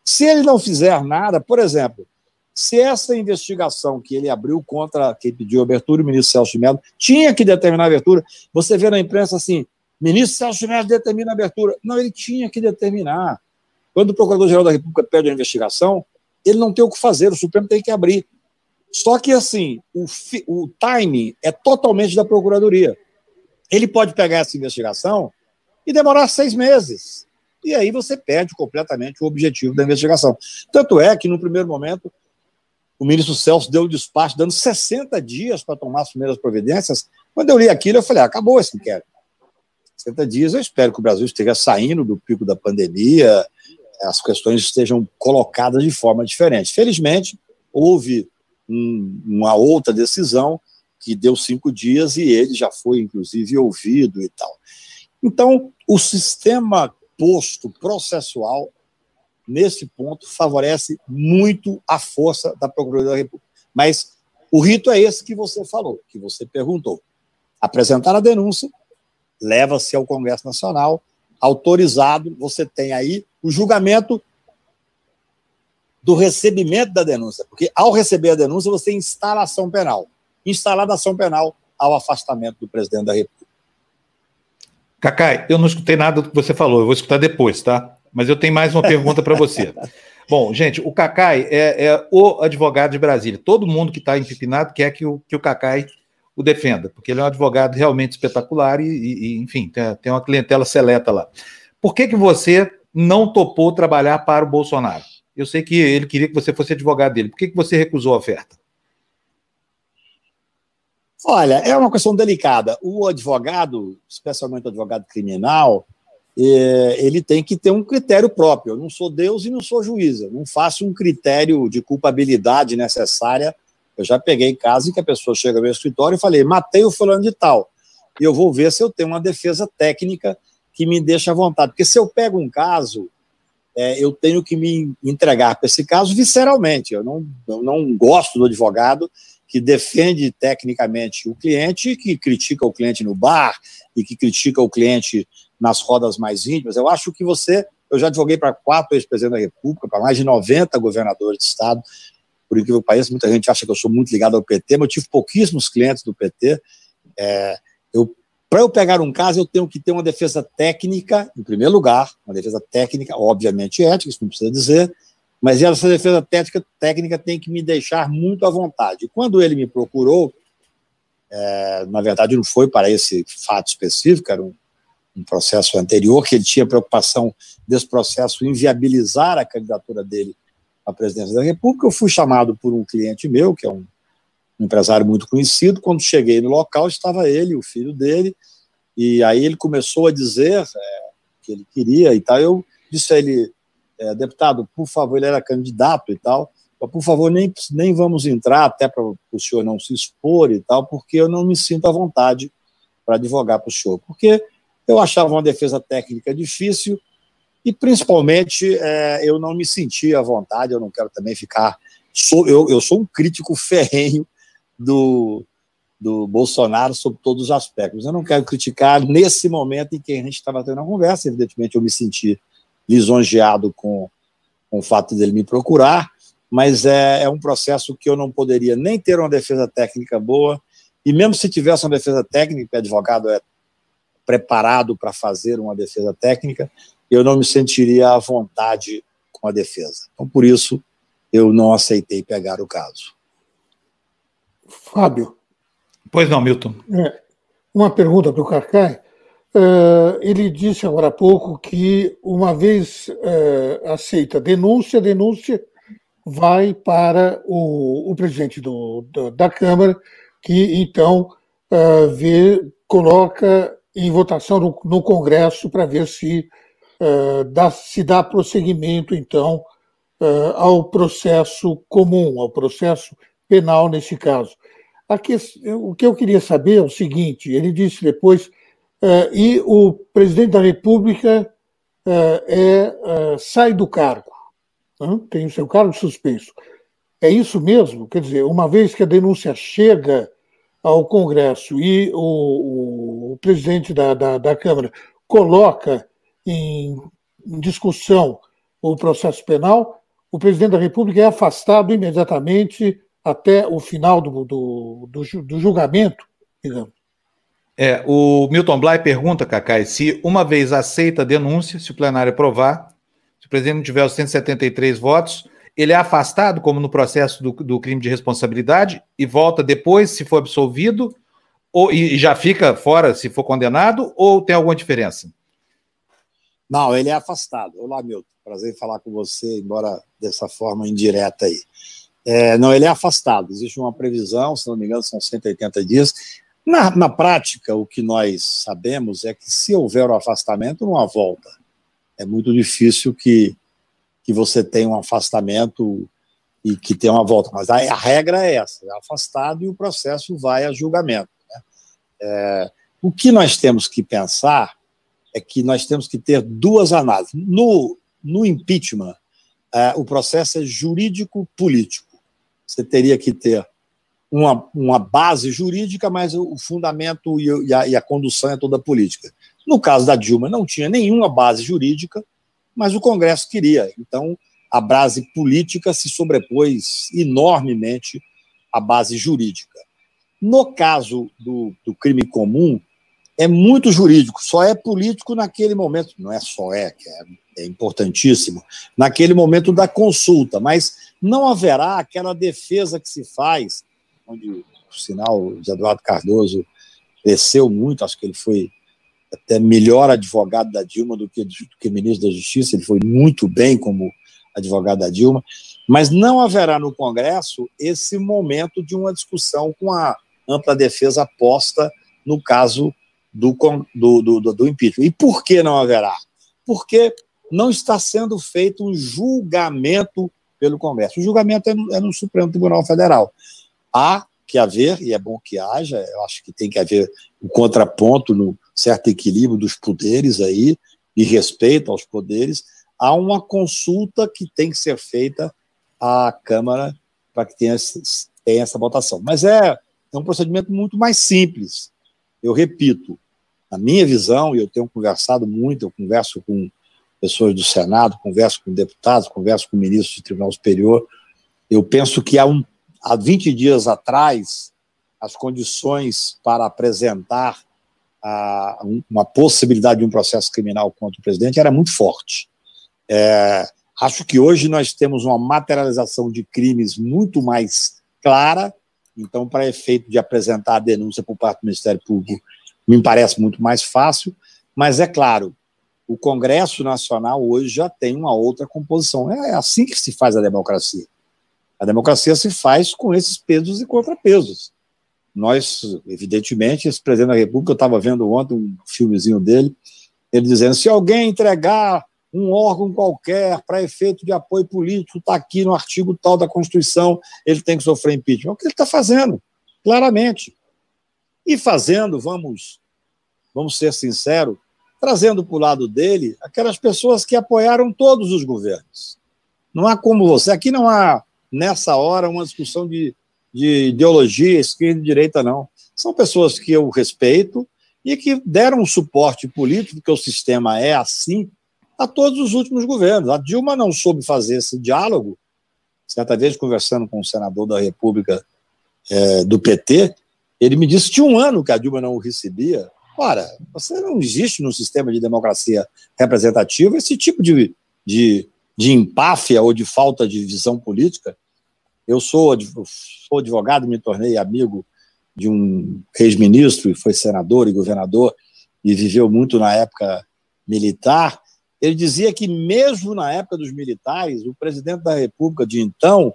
Se ele não fizer nada, por exemplo, se essa investigação que ele abriu contra quem pediu abertura, o ministro Celso de Mello, tinha que determinar a abertura, você vê na imprensa assim, ministro Celso Mello determina a abertura. Não, ele tinha que determinar. Quando o Procurador-Geral da República pede a investigação, ele não tem o que fazer, o Supremo tem que abrir. Só que, assim, o, o time é totalmente da Procuradoria. Ele pode pegar essa investigação e demorar seis meses. E aí você perde completamente o objetivo da investigação. Tanto é que, no primeiro momento, o ministro Celso deu o despacho, dando 60 dias para tomar as primeiras providências. Quando eu li aquilo, eu falei: ah, acabou esse inquérito. 60 dias, eu espero que o Brasil esteja saindo do pico da pandemia, as questões estejam colocadas de forma diferente. Felizmente, houve um, uma outra decisão que deu cinco dias e ele já foi, inclusive, ouvido e tal. Então, o sistema posto processual, nesse ponto, favorece muito a força da Procuradoria da República. Mas o rito é esse que você falou, que você perguntou. Apresentar a denúncia, leva-se ao Congresso Nacional, autorizado, você tem aí o julgamento do recebimento da denúncia, porque ao receber a denúncia você instala a ação penal. Instalada a ação penal ao afastamento do presidente da República. Cacai, eu não escutei nada do que você falou, eu vou escutar depois, tá? Mas eu tenho mais uma pergunta para você. *laughs* Bom, gente, o Cacai é, é, o advogado de Brasília. Todo mundo que está empipinado quer que o, que o Cacai o defenda, porque ele é um advogado realmente espetacular e, e enfim, tem, tem, uma clientela seleta lá. Por que, que você não topou trabalhar para o Bolsonaro? Eu sei que ele queria que você fosse advogado dele. Por que, que você recusou a oferta? Olha, é uma questão delicada. O advogado, especialmente o advogado criminal, é, ele tem que ter um critério próprio. Eu não sou Deus e não sou juíza. Não faço um critério de culpabilidade necessária. Eu já peguei casos em que a pessoa chega ao meu escritório e falei, matei o fulano de tal. E eu vou ver se eu tenho uma defesa técnica que me deixa à vontade. Porque se eu pego um caso, é, eu tenho que me entregar para esse caso visceralmente. Eu não, eu não gosto do advogado que defende tecnicamente o cliente, que critica o cliente no bar e que critica o cliente nas rodas mais íntimas. Eu acho que você, eu já advoguei para quatro ex-presidentes da República, para mais de 90 governadores de Estado, por incrível que pareça, muita gente acha que eu sou muito ligado ao PT, mas eu tive pouquíssimos clientes do PT. É, eu, para eu pegar um caso, eu tenho que ter uma defesa técnica, em primeiro lugar, uma defesa técnica, obviamente ética, isso não precisa dizer, mas essa defesa técnica, técnica tem que me deixar muito à vontade. Quando ele me procurou, é, na verdade não foi para esse fato específico, era um, um, processo anterior, que ele tinha preocupação desse processo inviabilizar a candidatura dele à presidência da República. Eu fui chamado por um cliente meu, que é um, empresário muito conhecido. Quando cheguei no local, estava ele, o filho dele, e aí ele começou a dizer é, que ele queria e tal. Eu disse a ele é, deputado, por favor, ele era candidato e tal, por favor, nem, nem vamos entrar, até para o senhor não se expor e tal, porque eu não me sinto à vontade para advogar para o senhor, porque eu achava uma defesa técnica difícil e, principalmente, é, eu não me sentia à vontade, eu não quero também ficar. Sou, eu, eu sou um crítico *laughs* ferrenho do, do Bolsonaro sob todos os aspectos. Eu não quero criticar nesse momento em que a gente estava tendo a conversa, evidentemente eu me senti lisonjeado com, com o fato dele me procurar, mas é, é um processo que eu não poderia nem ter uma defesa técnica boa, e mesmo se tivesse uma defesa técnica, o advogado é preparado para fazer uma defesa técnica, eu não me sentiria à vontade com a defesa. Então, por isso, eu não aceitei pegar o caso. Fábio. Pois não, Milton. É, uma pergunta para o Carcai. Uh, ele disse agora há pouco que, uma vez uh, aceita a denúncia, a denúncia vai para o, o presidente do, do, da Câmara, que então uh, vê, coloca em votação no, no Congresso para ver se, dá, se dá prosseguimento, então, ao processo comum, ao processo penal nesse caso. Aqui, o que eu queria saber é o seguinte: ele disse depois, uh, e o presidente da República é, sai do cargo, né? tem o seu cargo suspenso. É isso mesmo? Quer dizer, uma vez que a denúncia chega ao Congresso e o, o presidente da, da, da, Câmara coloca em, discussão o processo penal, o presidente da República é afastado imediatamente até o final do, do, do, do julgamento, digamos. É, o Milton Bly pergunta, Cacai, se uma vez aceita a denúncia, se o plenário aprovar, se o presidente não tiver os 173 votos, ele é afastado, como no processo do, do crime de responsabilidade, e volta depois, se for absolvido, ou, e já fica fora se for condenado, ou tem alguma diferença? Não, ele é afastado. Olá, Milton. Prazer em falar com você, embora dessa forma indireta aí. É, não, ele é afastado. Existe uma previsão, se não me engano, são 180 dias. Na, na prática, o que nós sabemos é que se houver o um afastamento, não há volta. É muito difícil que, que você tenha um afastamento e que tenha uma volta. Mas a, a regra é essa: é afastado e o processo vai a julgamento. Né? É, o que nós temos que pensar é que nós temos que ter duas análises. No, no impeachment, é, o processo é jurídico-político você teria que ter uma, uma base jurídica, mas o fundamento e a, e a condução é toda política. No caso da Dilma, não tinha nenhuma base jurídica, mas o Congresso queria. Então, a base política se sobrepôs enormemente à base jurídica. No caso do, do crime comum, é muito jurídico, só é político naquele momento, não é só é, que é é importantíssimo, naquele momento da consulta, mas não haverá aquela defesa que se faz, onde, por sinal, o Eduardo Cardoso cresceu muito, acho que ele foi até melhor advogado da Dilma do que, do que ministro da Justiça, ele foi muito bem como advogado da Dilma, mas não haverá no Congresso esse momento de uma discussão com a ampla defesa posta no caso do, do, do, do impeachment. E por que não haverá? Porque não está sendo feito um julgamento pelo Congresso. O julgamento é no, é no Supremo Tribunal Federal. Há que haver, e é bom que haja, eu acho que tem que haver um contraponto no certo equilíbrio dos poderes aí, e respeito aos poderes, há uma consulta que tem que ser feita à Câmara para que tenha, tenha essa votação. Mas é, é um procedimento muito mais simples. Eu repito, na minha visão, e eu tenho conversado muito, eu converso com pessoas do Senado, converso com deputados, converso com ministros do Tribunal Superior. Eu penso que há, um, há 20 dias atrás, as condições para apresentar a, uma possibilidade de um processo criminal contra o presidente era muito forte. É, acho que hoje nós temos uma materialização de crimes muito mais clara, então, para efeito de apresentar a denúncia por parte do Ministério Público, me parece muito mais fácil, mas é claro, o Congresso Nacional hoje já tem uma outra composição. É assim que se faz a democracia. A democracia se faz com esses pesos e contrapesos. Nós, evidentemente, esse presidente da República, eu estava vendo ontem um filmezinho dele, ele dizendo: se alguém entregar um órgão qualquer para efeito de apoio político, está aqui no artigo tal da Constituição, ele tem que sofrer impeachment. É o que ele está fazendo, claramente. E fazendo, vamos, vamos ser sinceros, trazendo para o lado dele aquelas pessoas que apoiaram todos os governos. Não há como você. Aqui não há, nessa hora, uma discussão de, de ideologia, esquerda e direita, não. São pessoas que eu respeito e que deram um suporte político, porque o sistema é assim, a todos os últimos governos. A Dilma não soube fazer esse diálogo. Certa vez, conversando com o senador da República é, do PT, ele me disse que tinha um ano que a Dilma não o recebia. Ora, você não existe no sistema de democracia representativa esse tipo de, de, de empáfia ou de falta de visão política. Eu sou, sou advogado, me tornei amigo de um ex-ministro e foi senador e governador e viveu muito na época militar. Ele dizia que, mesmo na época dos militares, o presidente da República de então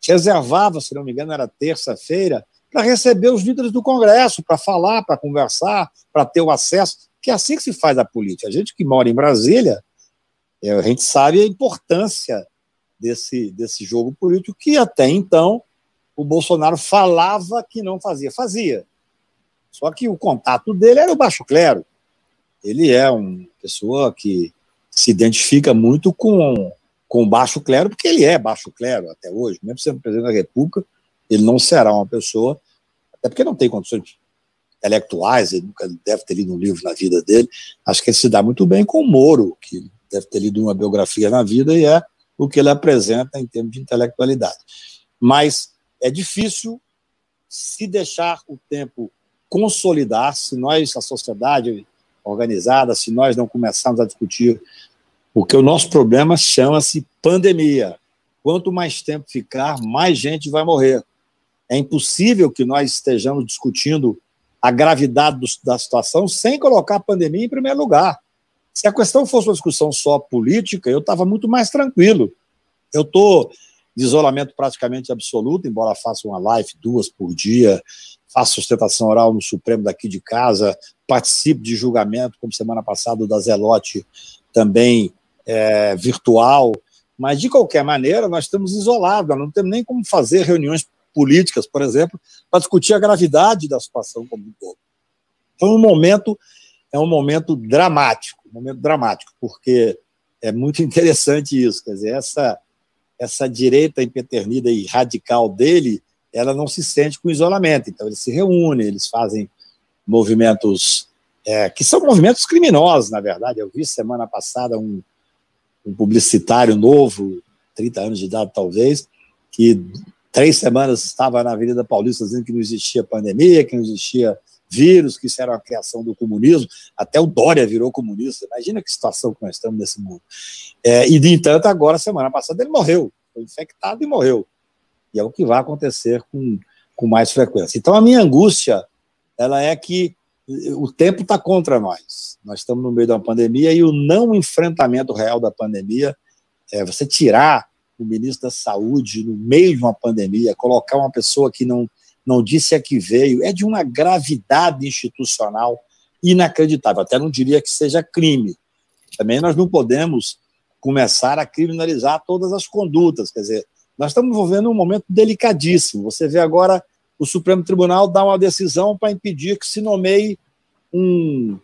reservava, se não me engano, era terça-feira, para receber os líderes do Congresso, para falar, para conversar, para ter o acesso, que é assim que se faz a política. A gente que mora em Brasília, é, a gente sabe a importância desse, desse jogo político, que até então o Bolsonaro falava que não fazia. Fazia. Só que o contato dele era o baixo clero. Ele é uma pessoa que se identifica muito com, com o baixo clero, porque ele é baixo clero até hoje, mesmo sendo presidente da República, ele não será uma pessoa, até porque não tem condições intelectuais, ele nunca deve ter lido um livro na vida dele, acho que ele se dá muito bem com o Moro, que deve ter lido uma biografia na vida e é o que ele apresenta em termos de intelectualidade. Mas é difícil se deixar o tempo consolidar, se nós, a sociedade organizada, se nós não começarmos a discutir, porque o nosso problema chama-se pandemia. Quanto mais tempo ficar, mais gente vai morrer. É impossível que nós estejamos discutindo a gravidade do, da situação sem colocar a pandemia em primeiro lugar. Se a questão fosse uma discussão só política, eu estava muito mais tranquilo. Eu estou de isolamento praticamente absoluto, embora faça uma live duas por dia, faça sustentação oral no Supremo daqui de casa, participe de julgamento, como semana passada da Zelote, também é, virtual, mas de qualquer maneira nós estamos isolados, nós não temos nem como fazer reuniões políticas, por exemplo, para discutir a gravidade da situação como um todo. Então, um momento é um momento dramático, um momento dramático, porque é muito *laughs* interessante isso, quer dizer, essa essa direita empeternida e radical dele, ela não se sente com isolamento. Então, eles se reúnem, eles fazem movimentos é, que são movimentos criminosos, na verdade. Eu vi semana passada um, um publicitário novo, 30 anos de idade talvez, que três semanas estava na Avenida Paulista dizendo que não existia pandemia, que não existia vírus, que isso era uma criação do comunismo. Até o Dória virou comunista. Imagina que situação que nós estamos nesse mundo. É, e, de entanto, agora, semana passada, ele morreu. Foi infectado e morreu. E é o que vai acontecer com, com mais frequência. Então, a minha angústia ela é que o tempo está contra nós. Nós estamos no meio de uma pandemia e o não enfrentamento real da pandemia é você tirar o ministro da Saúde no meio de uma pandemia, colocar uma pessoa que não não disse a que veio, é de uma gravidade institucional inacreditável. Até não diria que seja crime. Também nós não podemos começar a criminalizar todas as condutas. Quer dizer, nós estamos vivendo um momento delicadíssimo. Você vê agora o Supremo Tribunal dar uma decisão para impedir que se nomeie um,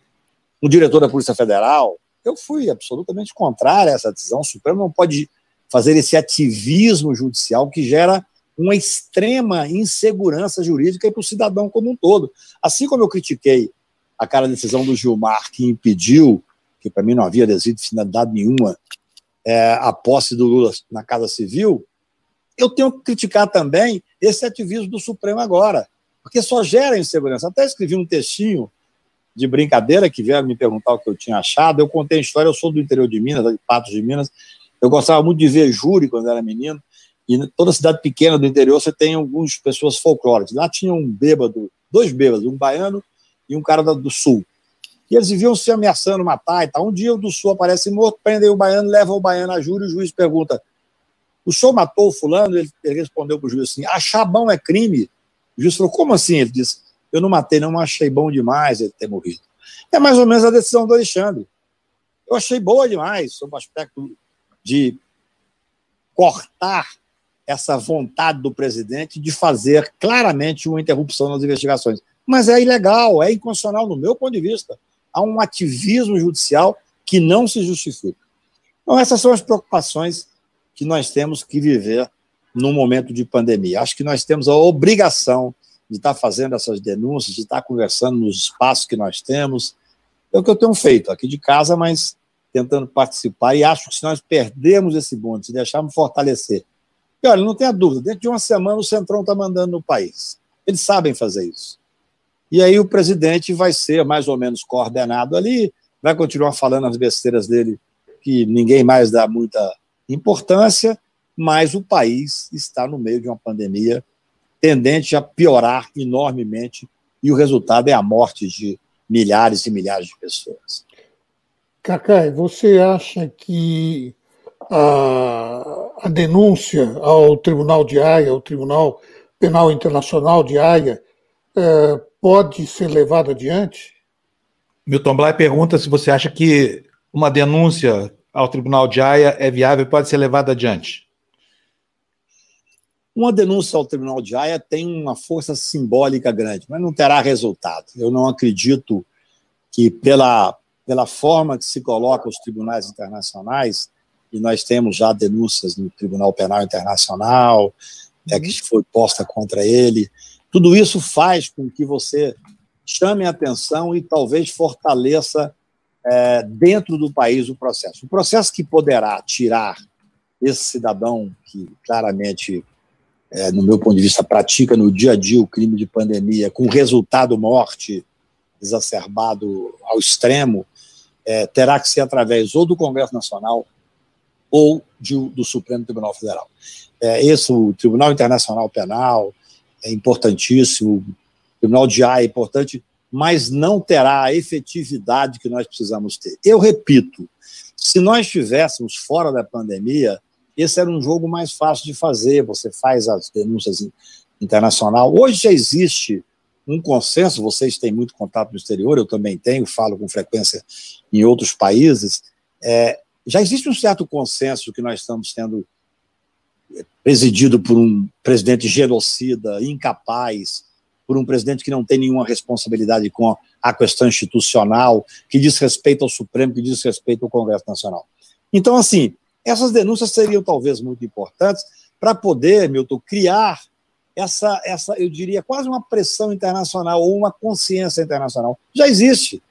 um diretor da Polícia Federal. Eu fui absolutamente contrário a essa decisão. O Supremo não pode fazer esse ativismo judicial que gera uma extrema insegurança jurídica para o cidadão como um todo. Assim como eu critiquei aquela decisão do Gilmar que impediu, que para mim não havia de finalidade nenhuma, é, a posse do Lula na Casa Civil, eu tenho que criticar também esse ativismo do Supremo agora, porque só gera insegurança. Até escrevi um textinho de brincadeira que vieram me perguntar o que eu tinha achado. Eu contei a história, eu sou do interior de Minas, de Patos de Minas. Eu gostava muito de ver júri quando era menino. E toda cidade pequena do interior você tem algumas pessoas folclóricas. Lá tinha um bêbado, dois bêbados, um baiano e um cara do sul. E eles viviam se ameaçando matar e tal. Um dia o do sul aparece morto, prende o baiano, leva o baiano a júri, o juiz pergunta: O senhor matou o fulano? Ele, ele respondeu para o juiz assim: Achar bom é crime. O juiz falou: Como assim? Ele disse: Eu não matei, não achei bom demais ele ter morrido. É mais ou menos a decisão do Alexandre. Eu achei boa demais, sob o aspecto de cortar essa vontade do presidente de fazer claramente uma interrupção nas investigações. Mas é ilegal, é inconstitucional, no meu ponto de vista. Há um ativismo judicial que não se justifica. Então, essas são as preocupações que nós temos que viver num momento de pandemia. Acho que nós temos a obrigação de estar fazendo essas denúncias, de estar conversando nos espaços que nós temos. É o que eu tenho feito aqui de casa, mas tentando participar. E acho que se nós perdermos esse bonde, se deixarmos fortalecer e olha, não tenha dúvida, dentro de uma semana o Centrão está mandando no país. Eles sabem fazer isso. E aí o presidente vai ser mais ou menos coordenado ali, vai continuar falando as besteiras dele, que ninguém mais dá muita importância, mas o país está no meio de uma pandemia tendente a piorar enormemente e o resultado é a morte de milhares e milhares de pessoas. Cacai, você acha que a, a denúncia ao Tribunal de Haia, ao Tribunal Penal Internacional de Haia, é, pode ser levada adiante? Milton Blay pergunta se você acha que uma denúncia ao Tribunal de Haia é viável e pode ser levada adiante. Uma denúncia ao Tribunal de Haia tem uma força simbólica grande, mas não terá resultado. Eu não acredito que, pela, pela forma que se coloca os tribunais internacionais, e nós temos já denúncias no Tribunal Penal Internacional, é, que foi posta contra ele, tudo isso faz com que você chame a atenção e talvez fortaleça é, dentro do país o processo. O processo que poderá tirar esse cidadão que claramente é, no meu ponto de vista, pratica no dia a dia o crime de pandemia, com resultado morte exacerbado ao extremo, é, terá que ser através ou do Congresso Nacional ou de, do Supremo Tribunal Federal. É, esse, o Tribunal Internacional Penal é importantíssimo, o Tribunal de A é importante, mas não terá a efetividade que nós precisamos ter. Eu repito, se nós estivéssemos fora da pandemia, esse era um jogo mais fácil de fazer, você faz as denúncias internacional. Hoje já existe um consenso, vocês têm muito contato no exterior, eu também tenho, falo com frequência em outros países, é, já existe um certo consenso que nós estamos tendo é, presidido por um presidente genocida, incapaz, por um presidente que não tem nenhuma responsabilidade com a questão institucional, que diz respeito ao Supremo, que diz respeito ao Congresso Nacional. Então, assim, essas denúncias seriam talvez muito importantes para poder, Milton, criar essa, essa, eu diria, quase uma pressão internacional ou uma consciência internacional. Já existe.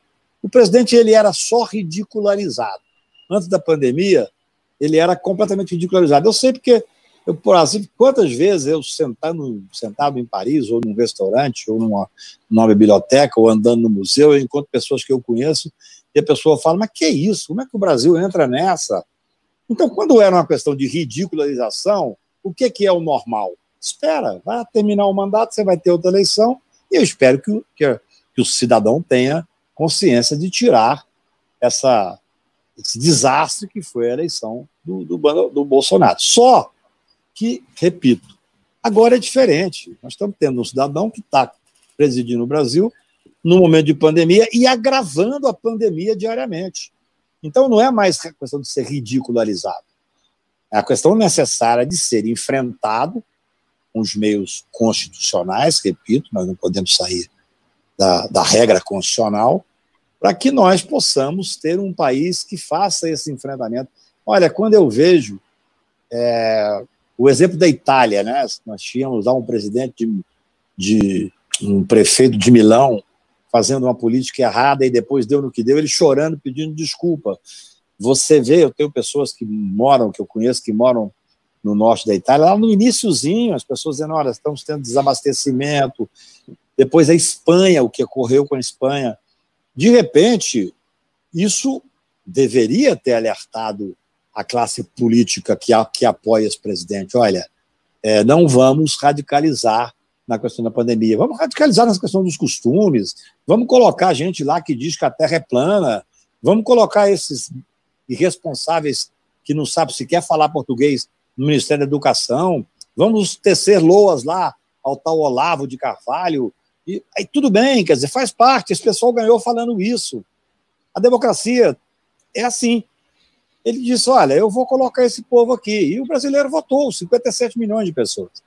O presidente ele era só ridicularizado. Antes da pandemia, ele era completamente ridicularizado. Eu sei porque, eu, por exemplo, quantas vezes eu sentado, sentado em Paris, ou num restaurante, ou numa, numa biblioteca, ou andando no museu, eu encontro pessoas que eu conheço, e a pessoa fala, mas que isso? Como é que o Brasil entra nessa? Então, quando era uma questão de ridicularização, o que, que é o normal? Espera, vai terminar o mandato, você vai ter outra eleição, e eu espero que, que, que o cidadão tenha consciência de tirar essa, esse desastre que foi a eleição do, do, do Bolsonaro. Só que, repito, agora é diferente. Nós estamos tendo um cidadão que está presidindo o Brasil no momento de pandemia e agravando a pandemia diariamente. Então, não é mais a questão de ser ridicularizado. É a questão necessária de ser enfrentado com os meios constitucionais, repito, nós não podemos sair da, da regra constitucional, para que nós possamos ter um país que faça esse enfrentamento. Olha, quando eu vejo é, o exemplo da Itália, né? nós tínhamos lá um presidente de, de um prefeito de Milão fazendo uma política errada e depois deu no que deu, ele chorando, pedindo desculpa. Você vê, eu tenho pessoas que moram, que eu conheço, que moram no norte da Itália, lá no iníciozinho, as pessoas dizendo, olha, estamos tendo desabastecimento. Depois a Espanha, o que ocorreu com a Espanha. De repente, isso deveria ter alertado a classe política que, que apoia esse presidente. Olha, é, não vamos radicalizar na questão da pandemia. Vamos radicalizar nessa questão dos costumes, vamos colocar gente lá que diz que a Terra é plana, vamos colocar esses irresponsáveis que não sabem sequer falar português no Ministério da Educação, vamos tecer loas lá ao tal Olavo de Carvalho, e aí tudo bem, quer dizer, faz parte, esse pessoal ganhou falando isso. A democracia é assim. Ele disse: olha, eu vou colocar esse povo aqui. E o brasileiro votou, 57 milhões de pessoas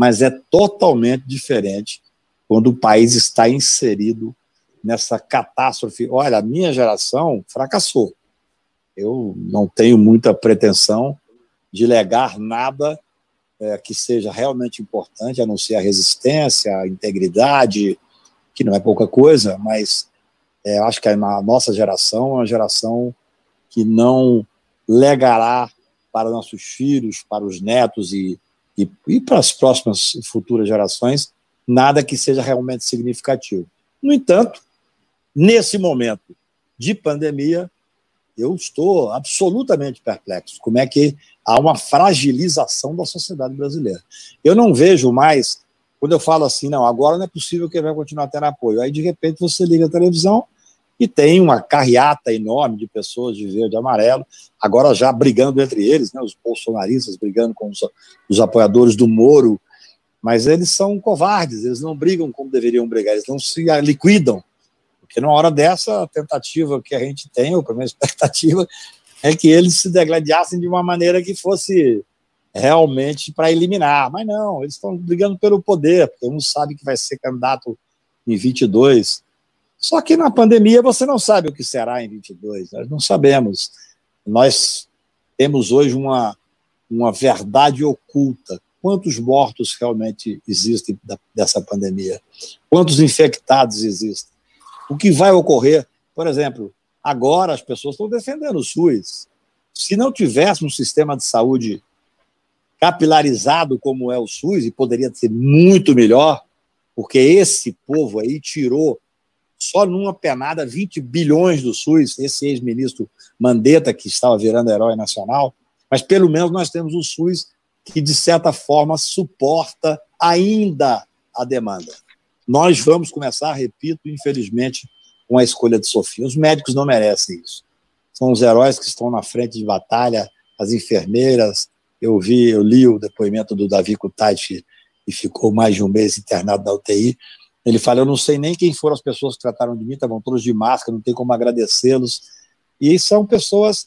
mas é totalmente diferente quando o país está inserido nessa catástrofe. Olha, a minha geração fracassou. Eu não tenho muita pretensão de legar nada é, que seja realmente importante, a não ser a resistência, a integridade, que não é pouca coisa, mas é, acho que a nossa geração é uma geração que não legará para nossos filhos, para os netos e e, e para as próximas futuras gerações, nada que seja realmente significativo. No entanto, nesse momento de pandemia, Eu estou absolutamente perplexo. Como é que há uma fragilização da sociedade brasileira? Eu não vejo mais, quando eu falo assim, não, agora não é possível que ele vai continuar tendo apoio. Aí, de repente, você liga a televisão e tem uma carreata enorme de pessoas de verde e amarelo, agora já brigando entre eles, né, os bolsonaristas brigando com os, os apoiadores do Moro, mas eles são covardes, eles não brigam como deveriam brigar, eles não se liquidam, porque numa hora dessa, a tentativa que a gente tem, ou pelo menos a expectativa, é que eles se degladiassem de uma maneira que fosse realmente para eliminar, mas não, eles estão brigando pelo poder, porque um sabe que vai ser candidato em 22, só que na pandemia você não sabe o que será em 22, nós não sabemos. Nós temos hoje uma, uma verdade oculta. Quantos mortos realmente existem da, dessa pandemia? Quantos infectados existem? O que vai ocorrer? Por exemplo, agora as pessoas estão defendendo o SUS. Se não tivesse um sistema de saúde capilarizado como é o SUS, e poderia ser muito melhor, porque esse povo aí tirou só numa penada 20 bilhões do SUS, esse ex-ministro Mandetta, que estava virando herói nacional, mas pelo menos nós temos o SUS que, de certa forma, suporta ainda a demanda. Nós vamos começar, repito, infelizmente, com a escolha de Sofia. Os médicos não merecem isso. São os heróis que estão na frente de batalha, as enfermeiras. Eu vi, eu li o depoimento do Davi Kutati, que ficou mais de um mês internado na UTI. Ele fala: Eu não sei nem quem foram as pessoas que trataram de mim, estavam todos de máscara, não tem como agradecê-los. E são pessoas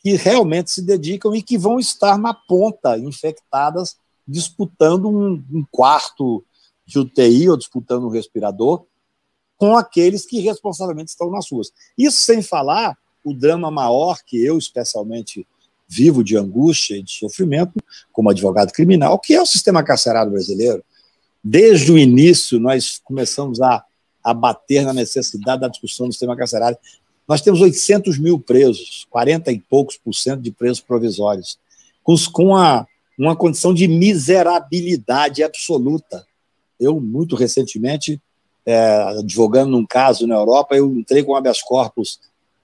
que realmente se dedicam e que vão estar na ponta, infectadas, disputando um, um quarto de UTI ou disputando um respirador com aqueles que responsavelmente estão nas ruas. Isso sem falar o drama maior que eu, especialmente, vivo de angústia e de sofrimento, como advogado criminal, que é o sistema carcerário brasileiro. Desde o início, nós começamos a, a bater na necessidade da discussão do sistema carcerário. Nós temos 800 mil presos, 40 e poucos por cento de presos provisórios, com, com a, uma condição de miserabilidade absoluta. Eu, muito recentemente, é, advogando num caso na Europa, eu entrei com habeas corpus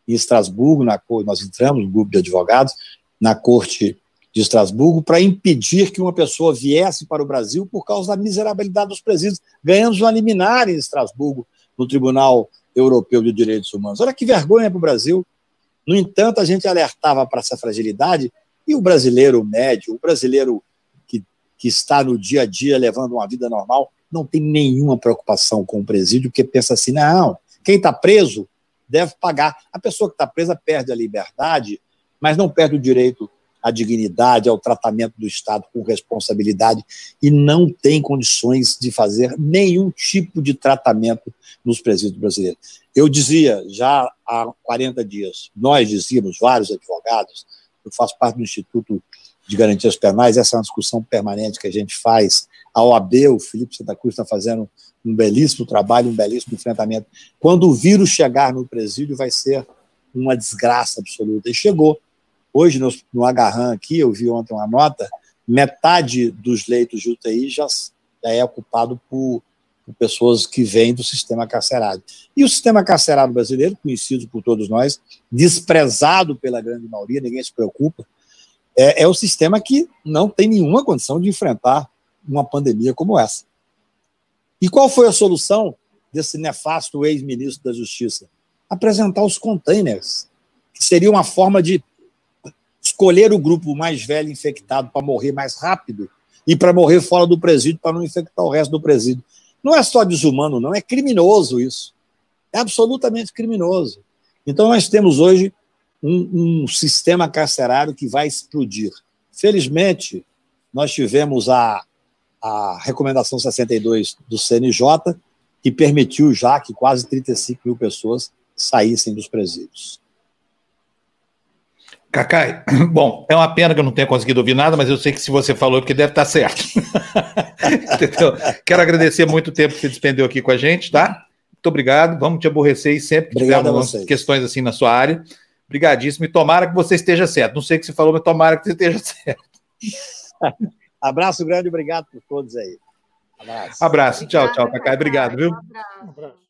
em Estrasburgo, na, nós entramos, um grupo de advogados, na corte de Estrasburgo para impedir que uma pessoa viesse para o Brasil por causa da miserabilidade dos presídios. Ganhamos uma liminar em Estrasburgo, no Tribunal Europeu de Direitos Humanos. Olha que vergonha para o Brasil. No entanto, a gente alertava para essa fragilidade e o brasileiro médio, o brasileiro que, que está no dia a dia levando uma vida normal, não tem nenhuma preocupação com o presídio, porque pensa assim: não, quem está preso deve pagar. A pessoa que está presa perde a liberdade, mas não perde o direito à dignidade, ao tratamento do Estado com responsabilidade e não tem condições de fazer nenhum tipo de tratamento nos presídios brasileiros. Eu dizia já há 40 dias, nós dizíamos, vários advogados, eu faço parte do Instituto de Garantias Penais, essa é uma discussão permanente que a gente faz. A OAB, o Felipe Santa Cruz está fazendo um belíssimo trabalho, um belíssimo enfrentamento. Quando o vírus chegar no presídio, vai ser uma desgraça absoluta. E chegou. Hoje, no, no Agarran aqui, eu vi ontem uma nota, metade dos leitos de UTI já, já é ocupado por, por, pessoas que vêm do sistema carcerário. E o sistema carcerário brasileiro, conhecido por todos nós, desprezado pela grande maioria, ninguém se preocupa, é, é o sistema que não tem nenhuma condição de enfrentar uma pandemia como essa. E qual foi a solução desse nefasto ex-ministro da Justiça? Apresentar os containers, que seria uma forma de escolher o grupo mais velho infectado para morrer mais rápido e para morrer fora do presídio para não infectar o resto do presídio. Não é só desumano, não, é criminoso isso. É absolutamente criminoso. Então nós temos hoje um, um sistema carcerário que vai explodir. Felizmente, nós tivemos a, a recomendação 62 do CNJ, que permitiu já que quase 35 mil pessoas saíssem dos presídios. Cacai, *clears throat* bom, é uma pena que eu não tenha conseguido ouvir nada, mas eu sei que se você falou, é porque deve estar certo. *laughs* Quero agradecer muito o tempo que você despendeu aqui com a gente, tá? Muito obrigado, vamos te aborrecer e sempre que tivermos questões assim na sua área. Obrigadíssimo, e tomara que você esteja certo. Não sei o que você falou, mas tomara que você esteja *laughs* certo. Abraço grande, obrigado por todos aí. Abraço. Abraço, tchau, tchau, Cacai. Obrigado, viu? Um abraço.